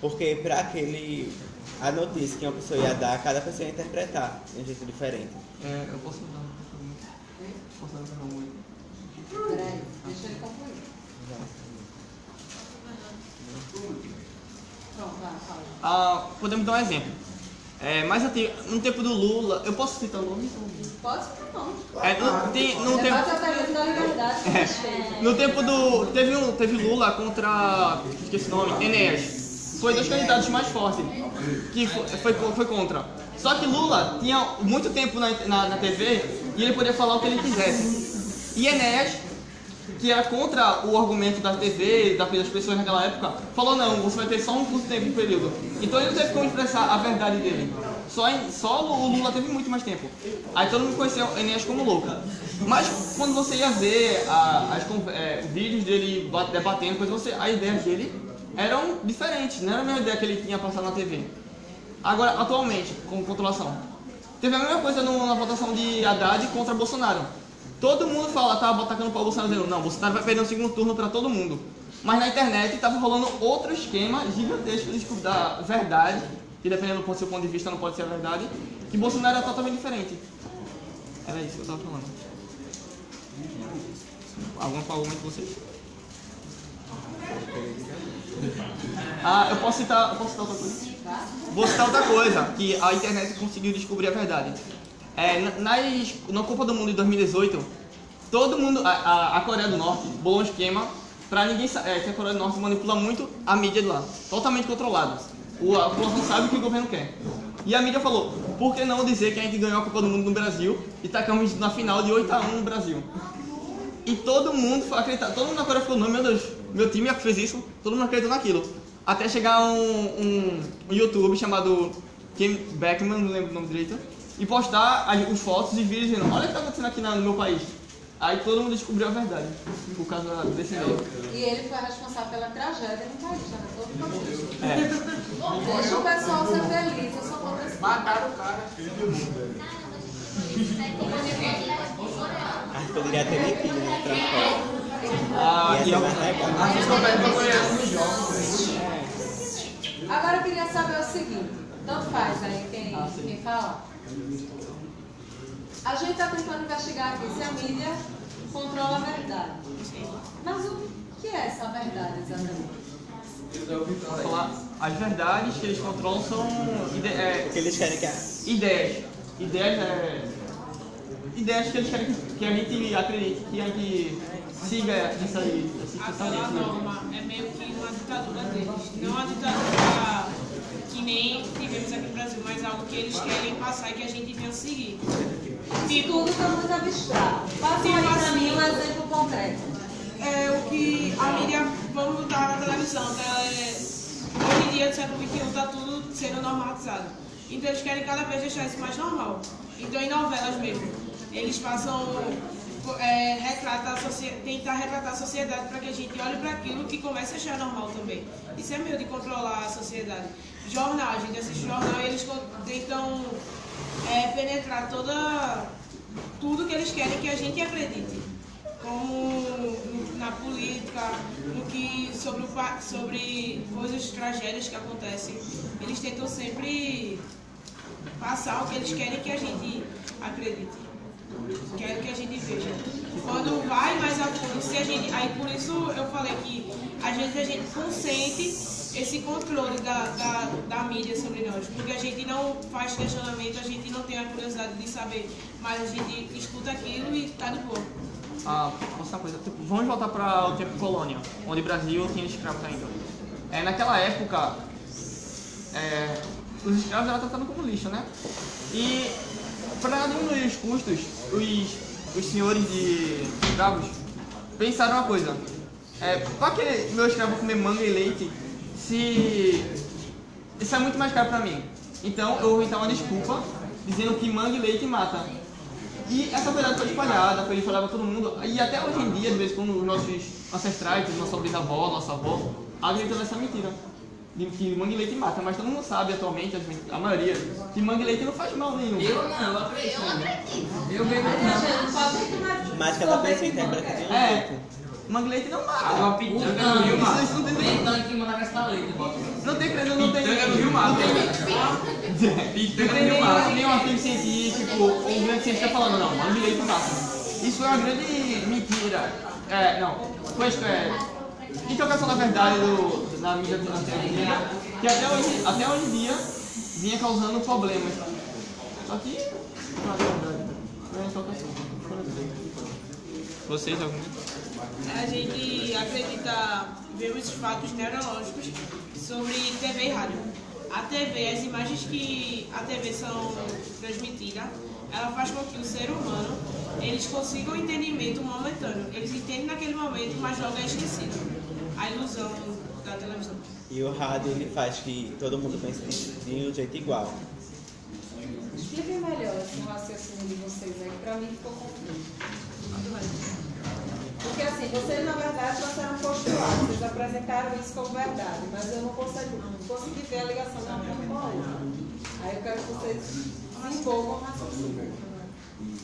Porque para aquele. A notícia que uma pessoa ia dar, cada pessoa ia interpretar de um jeito diferente.
É, eu posso dar um Posso dar um muito?
Peraí, deixa ele concluir. Pronto, vai, fala.
Ah, podemos dar um exemplo. É, mais antigo, no tempo do Lula, eu posso citar o nome?
Pode.
É, no, tem, tempo,
Debate alternativo da liberdade.
É. No tempo do. Teve, um, teve Lula contra. Esqueci o nome, Enéas. Foi dos candidatos mais fortes. Que foi, foi, foi contra. Só que Lula tinha muito tempo na, na, na TV e ele podia falar o que ele quisesse. E Enéas, que era contra o argumento da TV, da- das pessoas naquela época, falou: não, você vai ter só um curto tempo de período. Então ele não teve como expressar a verdade dele. Só, só o Lula teve muito mais tempo. Aí todo mundo conheceu Enéas como louco. Mas quando você ia ver a- as é, vídeos dele ba- debatendo, você, as ideias dele eram diferentes, não era a mesma ideia que ele tinha passado na TV. Agora, atualmente, com controlação. Teve a mesma coisa na votação de Haddad contra Bolsonaro. Todo mundo fala, tá atacando para o Bolsonaro, dizendo, não, Bolsonaro vai perder o segundo turno para todo mundo. Mas na internet estava rolando outro esquema gigantesco de da verdade, que dependendo do seu ponto de vista não pode ser a verdade, que Bolsonaro era totalmente diferente. Era isso que eu estava falando. Algum argumento de vocês? Ah, eu posso citar, eu posso citar outra coisa? Vou citar outra coisa, que a internet conseguiu descobrir a verdade. É, na- nas, na Copa do Mundo de 2018, todo mundo, a, a- a Coreia do Norte bolou um esquema pra ninguém saber, é, que a Coreia do Norte manipula muito a mídia de lá, totalmente controlada. O, a população sabe o que o governo quer. E a mídia falou, por que não dizer que a gente ganhou a Copa do Mundo no Brasil e tacamos na final de 8 a 1 no Brasil? E todo mundo foi acreditar, todo mundo na Coreia falou, não, meu Deus, meu time é fez isso, todo mundo acreditou naquilo. Até chegar um, um, um YouTube chamado Kim Beckman, não lembro o nome direito, e postar as, os fotos e vídeos dizendo, olha o que está acontecendo aqui no meu país. Aí todo mundo descobriu a verdade, por causa desse meio.
E ele foi responsável pela tragédia no país, né? Todo mundo.
É.
Deixa o pessoal ser feliz, eu sou contra esse
Mataram o cara.
A gente poderia ter metido né, pra fora.
Ah, ó.
mais legal.
A gente nos jogos.
Agora eu queria saber o seguinte, tanto faz aí quem,
Ah, sim.
quem fala. A gente está tentando investigar aqui se a mídia controla a verdade. Mas o que é essa verdade exatamente?
As verdades que eles controlam são ide é,
que eles querem que a...
ideias. Ideias é. Ideias que eles querem que a gente acredite, que a gente siga essa,
Aquela norma é meio que uma ditadura deles. Não uma ditadura que nem tivemos aqui no Brasil, mas algo que eles querem passar e que a gente venha seguir. Tipo,
Tudo está muito abstrato. Passa aí para mim um exemplo concreto.
é o que a mídia, vamos botar na televisão, tá? É, hoje em dia, no século XXI, está tudo sendo normatizado. Então eles querem cada vez deixar isso mais normal. Então em novelas mesmo, eles passam, é, retrata a socie- tentar retratar a sociedade para que a gente olhe para aquilo que comece a achar normal também. Isso é meio de controlar a sociedade. Jornal, a gente assiste jornal e eles tentam é, penetrar toda tudo que eles querem que a gente acredite como na política, no que sobre, o, sobre coisas, tragédias que acontecem. Eles tentam sempre passar o que eles querem que a gente acredite. Querem que a gente veja. Quando vai mais a fundo, se a gente. Aí por isso eu falei que às vezes a gente consente esse controle da, da, da mídia sobre nós. Porque a gente não faz questionamento, a gente não tem a curiosidade de saber, mas a gente escuta aquilo e tá de boa.
Ah, outra coisa, tipo, vamos voltar para o tempo colônia, onde o Brasil tinha escravos ainda. É, naquela época, é, os escravos eram tratados como lixo, né? E para diminuir os custos, os, os senhores de escravos pensaram uma coisa. É, que meu escravo comer manga e leite se isso é muito mais caro para mim? Então eu vou inventar uma desculpa dizendo que manga e leite mata. E essa verdade foi espalhada, foi falada pra todo mundo. E até hoje em dia, de vez em quando, os nossos ancestrais, nossa bisavó, nossa avó, acreditam nessa mentira. De que mangue leite mata, mas todo mundo sabe atualmente, a maioria, que mangue leite não faz mal nenhum.
Eu não, eu acredito. Eu bebo não.
Mas cada pessoa interpreta de um
É,
jeito.
Mangue leite não mata.
Água pitanga no Rio Mar.
Isso não tem
aqui em Manaus tá leite.
Não tem credo, não tem.
Pitanga no Rio.
Não tem
Pitanga no Rio
nem um artigo científico, um grande cientista falando, não, não mata. Isso é uma grande mentira. É, não. Pois é. Interrogação da verdade do, da mídia antiga, que até hoje, até hoje em dia vinha causando problemas. Só que. Não é verdade. Não é interrogação. Vocês algum?
A gente acredita, vemos fatos neurológicos sobre TV e rádio. A TV, as imagens que a TV são transmitidas, ela faz com que o ser humano eles consigam um entendimento momentâneo. Eles entendem naquele momento, mas logo é esquecido. A ilusão da televisão.
E o rádio ele faz que todo mundo pense de, um jeito igual.
Expliquem melhor esse raciocínio de vocês aí, que pra mim ficou confuso. Porque assim, vocês na verdade um postulado, vocês apresentaram isso como verdade, mas eu não consegui, não consegui ver a ligação uma coisa com a outra. Aí eu quero que vocês o raciocínio.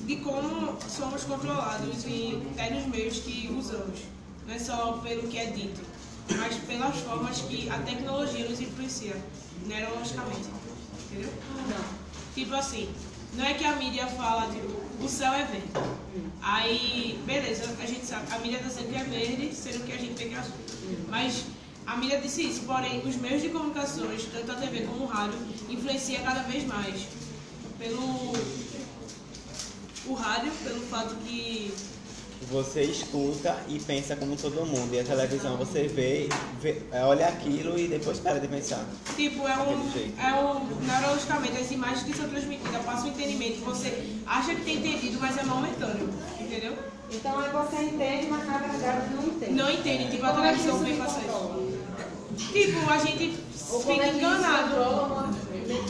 De como somos controlados e até nos meios que usamos. Não é só pelo que é dito. mas pelas formas que a tecnologia nos influencia, neurologicamente. Entendeu? Tipo assim, não é que a mídia fala, tipo, o céu é verde. Aí, beleza, a gente sabe, a mídia está dizendo que é verde, sendo que a gente vê que é azul. Mas a mídia disse isso, porém, os meios de comunicações, tanto a TV como o rádio, influencia cada vez mais. Pelo o rádio, pelo fato que
Você escuta e pensa como todo mundo. E a televisão você vê, vê olha aquilo e depois para de pensar.
Tipo, é um, é um. Neurologicamente, as imagens que são transmitidas passam um entendimento você acha que tem entendido, mas é momentâneo. Entendeu?
Então aí você entende, mas na verdade não entende.
Não entende, tipo, a
é
televisão vem isso. Tipo, a gente fica
é
enganado.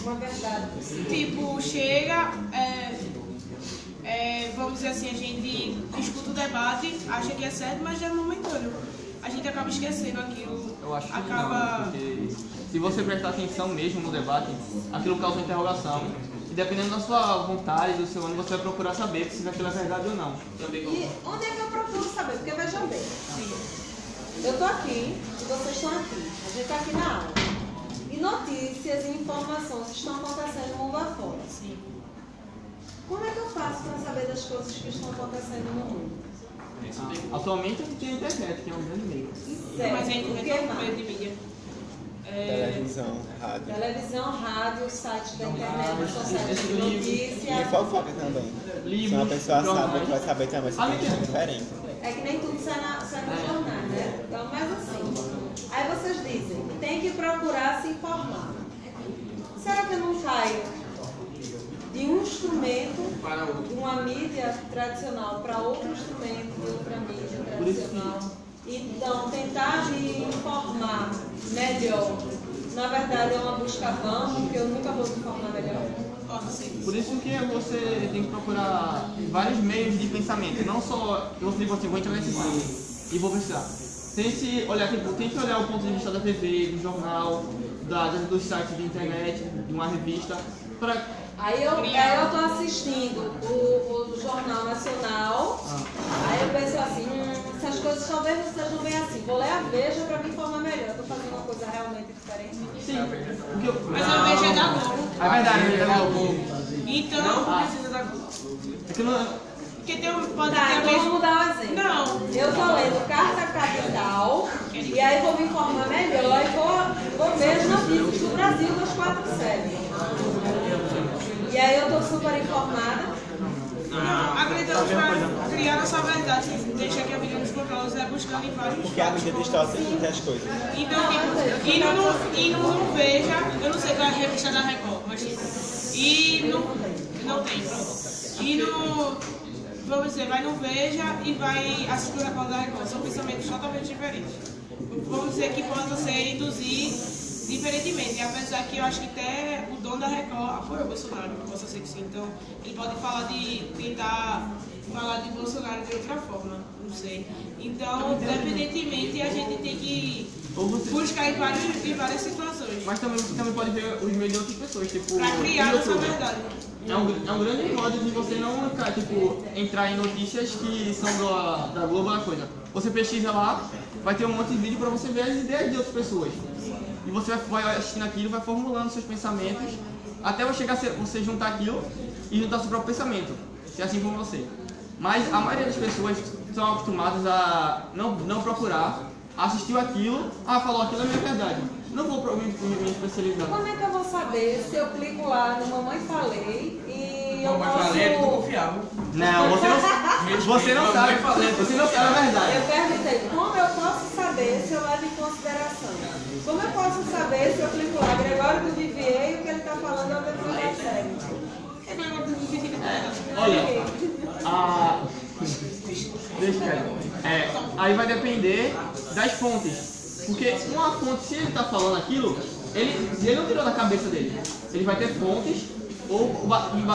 uma verdade?
Tipo, chega, é, é, vamos dizer assim, a gente escuta o debate, acha que é certo, mas já é momentâneo. A gente acaba esquecendo aquilo.
Eu acho que
acaba.
não, porque se você prestar atenção mesmo no debate, aquilo causa interrogação. E dependendo da sua vontade, do seu ânimo, você vai procurar saber se aquilo é verdade ou não.
E onde é que eu procuro saber? Porque veja bem, eu estou aqui e vocês estão aqui. A gente está aqui na aula. E notícias e informações estão acontecendo no mundo afora.
Sim.
Como é que eu faço para saber das coisas que estão acontecendo no mundo?
Atualmente a gente tem a internet, que é um grande meio.
Certo.
Mas a internet é um meio de mídia. É,
Televisão, rádio.
Televisão, rádio, site da internet, são sites de
livro.
E
notícia.
fofoca também.
Livros,
Se uma pessoa sabe,
jornais.
você vai saber também, você
Ah, mentira.
diferente.
É que nem tudo sai, na, sai nos jornais, né? Então, mas assim. Aí vocês dizem, tem que procurar se informar. Será que eu não saio de um instrumento,
Para outro.
de uma mídia tradicional para outro instrumento, de outra mídia tradicional? Então, tentar me informar melhor. Na verdade, é uma busca vã, porque eu nunca vou me informar melhor.
Por isso que você tem que procurar vários meios de pensamento, não só que você tipo assim, vou entrar nesse site e vou pesquisar. Tente olhar, tipo, tente olhar o ponto de vista da TV, do jornal, da, dos sites de internet, de uma revista, para
Aí eu, aí eu tô assistindo o, o Jornal Nacional, aí eu penso assim, hum, essas coisas talvez não sejam bem assim. Vou ler a Veja para me informar melhor. Eu tô fazendo uma coisa realmente diferente.
Sim. O que eu-
Mas a veja é da Globo.
É verdade, é da Globo.
Então.
Não precisa da Globo.
É que não,
Porque tem um. Pode
Tá,
ter
então vamos dar um exemplo.
Não.
Eu tô lendo Carta Capital, e aí vou me informar melhor e vou, vou ver as notícias do Brasil das quatro séries. E aí eu tô super informada.
Não, acreditamos para criar nossa verdade, deixar que a vida nos controla, é buscando em vários
Porque a mídia distorce muito as coisas.
Então, tipo, e no, e no Não Veja, eu não sei qual é a revista da Record, mas tipo, e no, não tem, pronto. E no, vamos dizer, vai no Veja e vai assistir a Record da Record. São pensamentos totalmente diferentes. Vamos dizer que possa ser induzir diferentemente. E apesar que eu acho que até o dono da Record apoia o Bolsonaro, possa ser que sim. Então, ele pode falar de, tentar falar de Bolsonaro de outra forma, não sei. Então, independentemente, a gente tem que
você-
buscar em, vários, em várias situações.
Mas também você também pode ver os meios de outras pessoas, tipo.
Pra criar
YouTube.
verdade.
É um, é um grande modo de você não tipo, entrar em notícias que são da, da Globo ou da coisa. Você pesquisa lá, vai ter um monte de vídeo pra você ver as ideias de outras pessoas. E você vai, vai assistindo aquilo, vai formulando seus pensamentos, até você chegar a ser- você juntar aquilo e juntar seu próprio pensamento. Se assim como você. Mas a maioria das pessoas são acostumadas a não, não procurar, assistiu aquilo, ah, falou aquilo é minha verdade. Não vou pro- me, me, me especializar.
Como é que eu vou saber se eu clico lá no Mamãe Falei e eu
Mamãe
posso...
Falei é confiável.
Não, você não, você não sabe, você não sabe a verdade.
Eu perguntei, como eu posso saber se eu levo em consideração? Como eu posso saber se eu clico lá, Gregório do Vivier e o que ele está falando é o depois da série?
Olha, a... Deixa eu é, Aí vai depender das fontes. Porque uma fonte, se ele está falando aquilo, ele, ele não tirou da cabeça dele. Ele vai ter fontes ou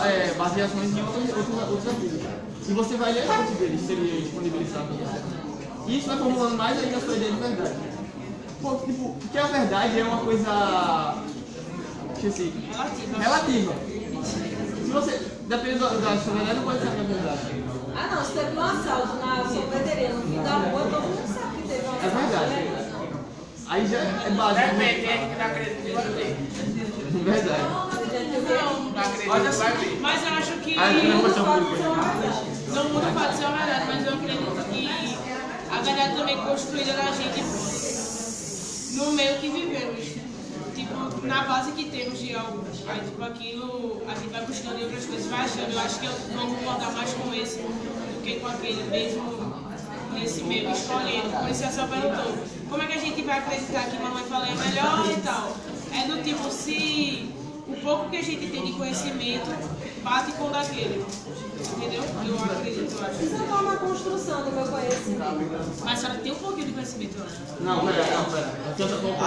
é, baseações em outros, outros, outros artigos. E você vai ler a fonte dele, se ele disponibilizar para você. E isso vai formulando mais ainda a sua ideia de verdade. Pô, tipo, porque a verdade é uma coisa. Esqueci. Relativa. Se você. Depende da, da sua verdade, não pode ser a verdade.
Ah não, se teve um assalto na sorveteria no fim da rua, todo mundo sabe que teve um assalto.
É verdade. Aí já é básico.
Depende, gente que não acredita.
Verdade.
Olha assim, mas eu acho que.
Ah, não vai ser um grupo.
Não muda pode ser a verdade, mas eu acredito que a verdade também é construída na gente no meio que vivemos. Tipo, na base que temos de algo. Aí, tipo, aquilo, a gente vai buscando em outras coisas, vai achando. Eu acho que eu vou concordar mais com esse do que com aquele, mesmo nesse meio, escolhendo. Por isso a senhora perguntou, como é que a gente vai acreditar que mamãe falou é melhor e tal? É do tipo, se o pouco que a gente tem de conhecimento bate com o daquele. Entendeu? Eu acredito, eu acho.
Isso é uma construção do meu conhecimento.
Mas a senhora tem um pouquinho de conhecimento, eu acho.
Não, pera, não, pera.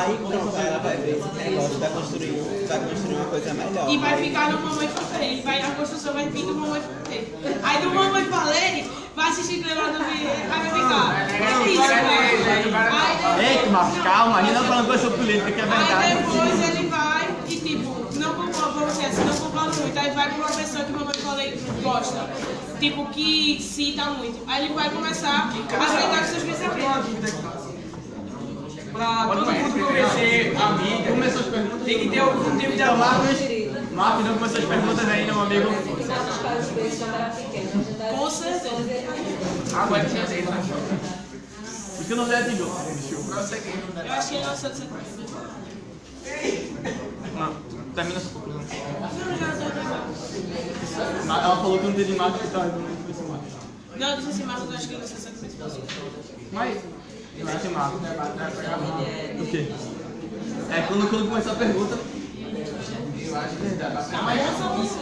Aí pronto, ela vai ver esse negócio, vai construir, vai construir uma coisa melhor.
E vai ficar no Mamãe Falei. Vai, a construção vai vir do Mamãe Falei. Aí do Mamãe Falei, vai assistir Cleópatra do Vieira, aí vai ficar. É isso, vai.
Eita, Marcos, calma, a gente não tá falando coisa sobre política, que é
Aí
verdade.
depois ele vai e tipo, não concordo, vamos dizer assim, não concordo muito. Aí vai pra uma pessoa que mamãe gosta. Tipo, que cita muito. Aí ele vai começar a aceitar com seus pensamentos.
pra todo mundo conhecer a mídia,
perguntas.
tem que ter algum tipo de
Marcos,
Querido,
Marcos, não começou as perguntas ainda, meu amigo.
Com
ele-
Agora tinha dentro.
Por que não der de gol?
Eu acho que ele não sabe dizer.
Não, termina essa conclusão.
Não.
Ela falou que não tem de Marcos que tá não esse Marcos.
Não, eu disse assim, mas eu acho que ele não sabe dizer explosivo.
Mas, esse Marcos. O quê? É, quando, quando começou a pergunta. Eu acho verdade. Ah, mas é só você.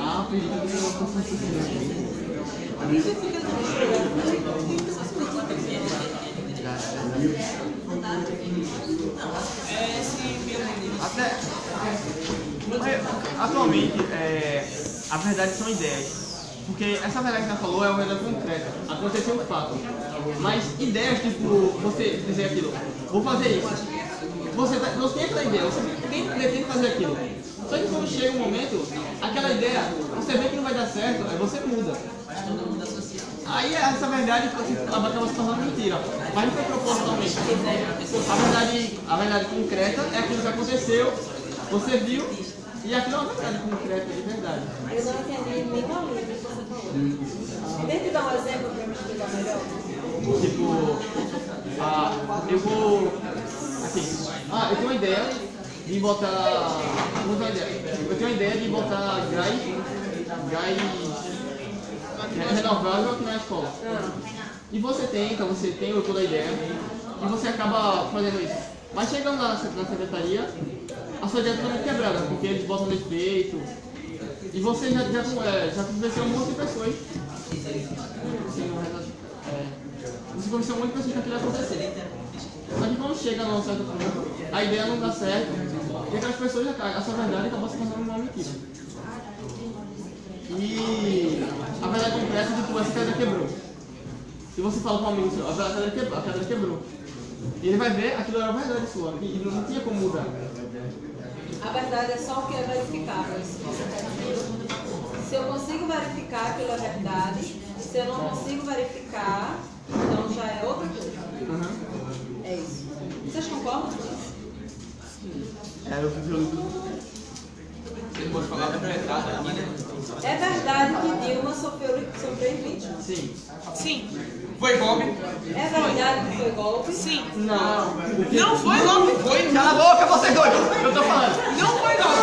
Ah,
É,
Até. Atualmente, é, a verdade são ideias. Porque essa verdade que ela falou é uma verdade concreta. Aconteceu um fato. Mas ideias, tipo, você dizer aquilo, vou fazer isso. Você, tá, você tem aquela ideia, você tem, pretende fazer aquilo. Só que quando chega um momento, aquela ideia, você vê que não vai dar certo, aí você muda. Aí essa verdade acaba acaba se tornando mentira. Mas não foi propositalmente. A verdade, a verdade concreta é aquilo que aconteceu, você viu, e aquilo é uma verdade concreta de verdade.
Eu não entendi nenhuma linha que você falou. Tente dar um exemplo para me explicar melhor.
Tipo, ah, eu vou. Assim, ah, eu tenho uma ideia de botar. Vamos ideia. Eu tenho uma ideia de botar gás. gás é, renovável aqui na escola. E você tenta, você tem toda a ideia, e você acaba fazendo isso. Mas chegando lá na se- na secretaria, a sua ideia é totalmente quebrada, porque eles botam defeito. E você já, já, é, já convenceu um monte de pessoas. Não é, você convenceu um monte de pessoas que aquilo ia acontecer. Só que quando chega num certo ponto, a ideia não dá certo, e aquelas pessoas, a sua verdade acabou se tornando uma mentira. E a verdade concreta é tipo, essa cadeira quebrou. E você fala para um amigo seu, a cadeira quebrou, a cadeira quebrou. E ele vai ver, aquilo era verdade sua, e e não tinha como mudar.
A verdade é só o que é verificável. Se eu consigo verificar aquilo é verdade, se eu não consigo verificar, então já é outra coisa. É isso. Vocês concordam com isso?
É, eu fiz o
Você pode falar da verdade aqui, né?
É verdade que Dilma sofreu, sofreu impeachment.
Sim.
Sim.
Foi golpe?
É verdade que foi golpe?
Sim.
Não.
Não foi golpe.
Foi?
Cala a boca, vocês dois! Eu tô falando.
Não foi golpe.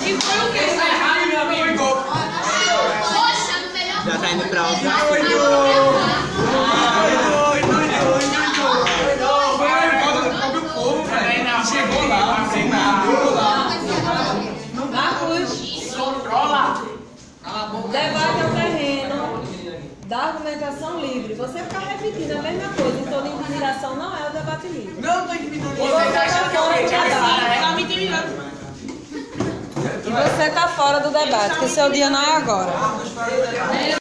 E foi o quê?
Tá errado, meu amigo. Foi golpe.
Poxa, no melhor
Já tá indo pra
Foi
outra.
Da argumentação livre. Você ficar repetindo a mesma coisa em toda intimidação não é o debate livre.
Não, tô intimidando.
E você tá fora do debate.
Tá me intimidando.
E você tá fora do debate, que seu dia não é agora.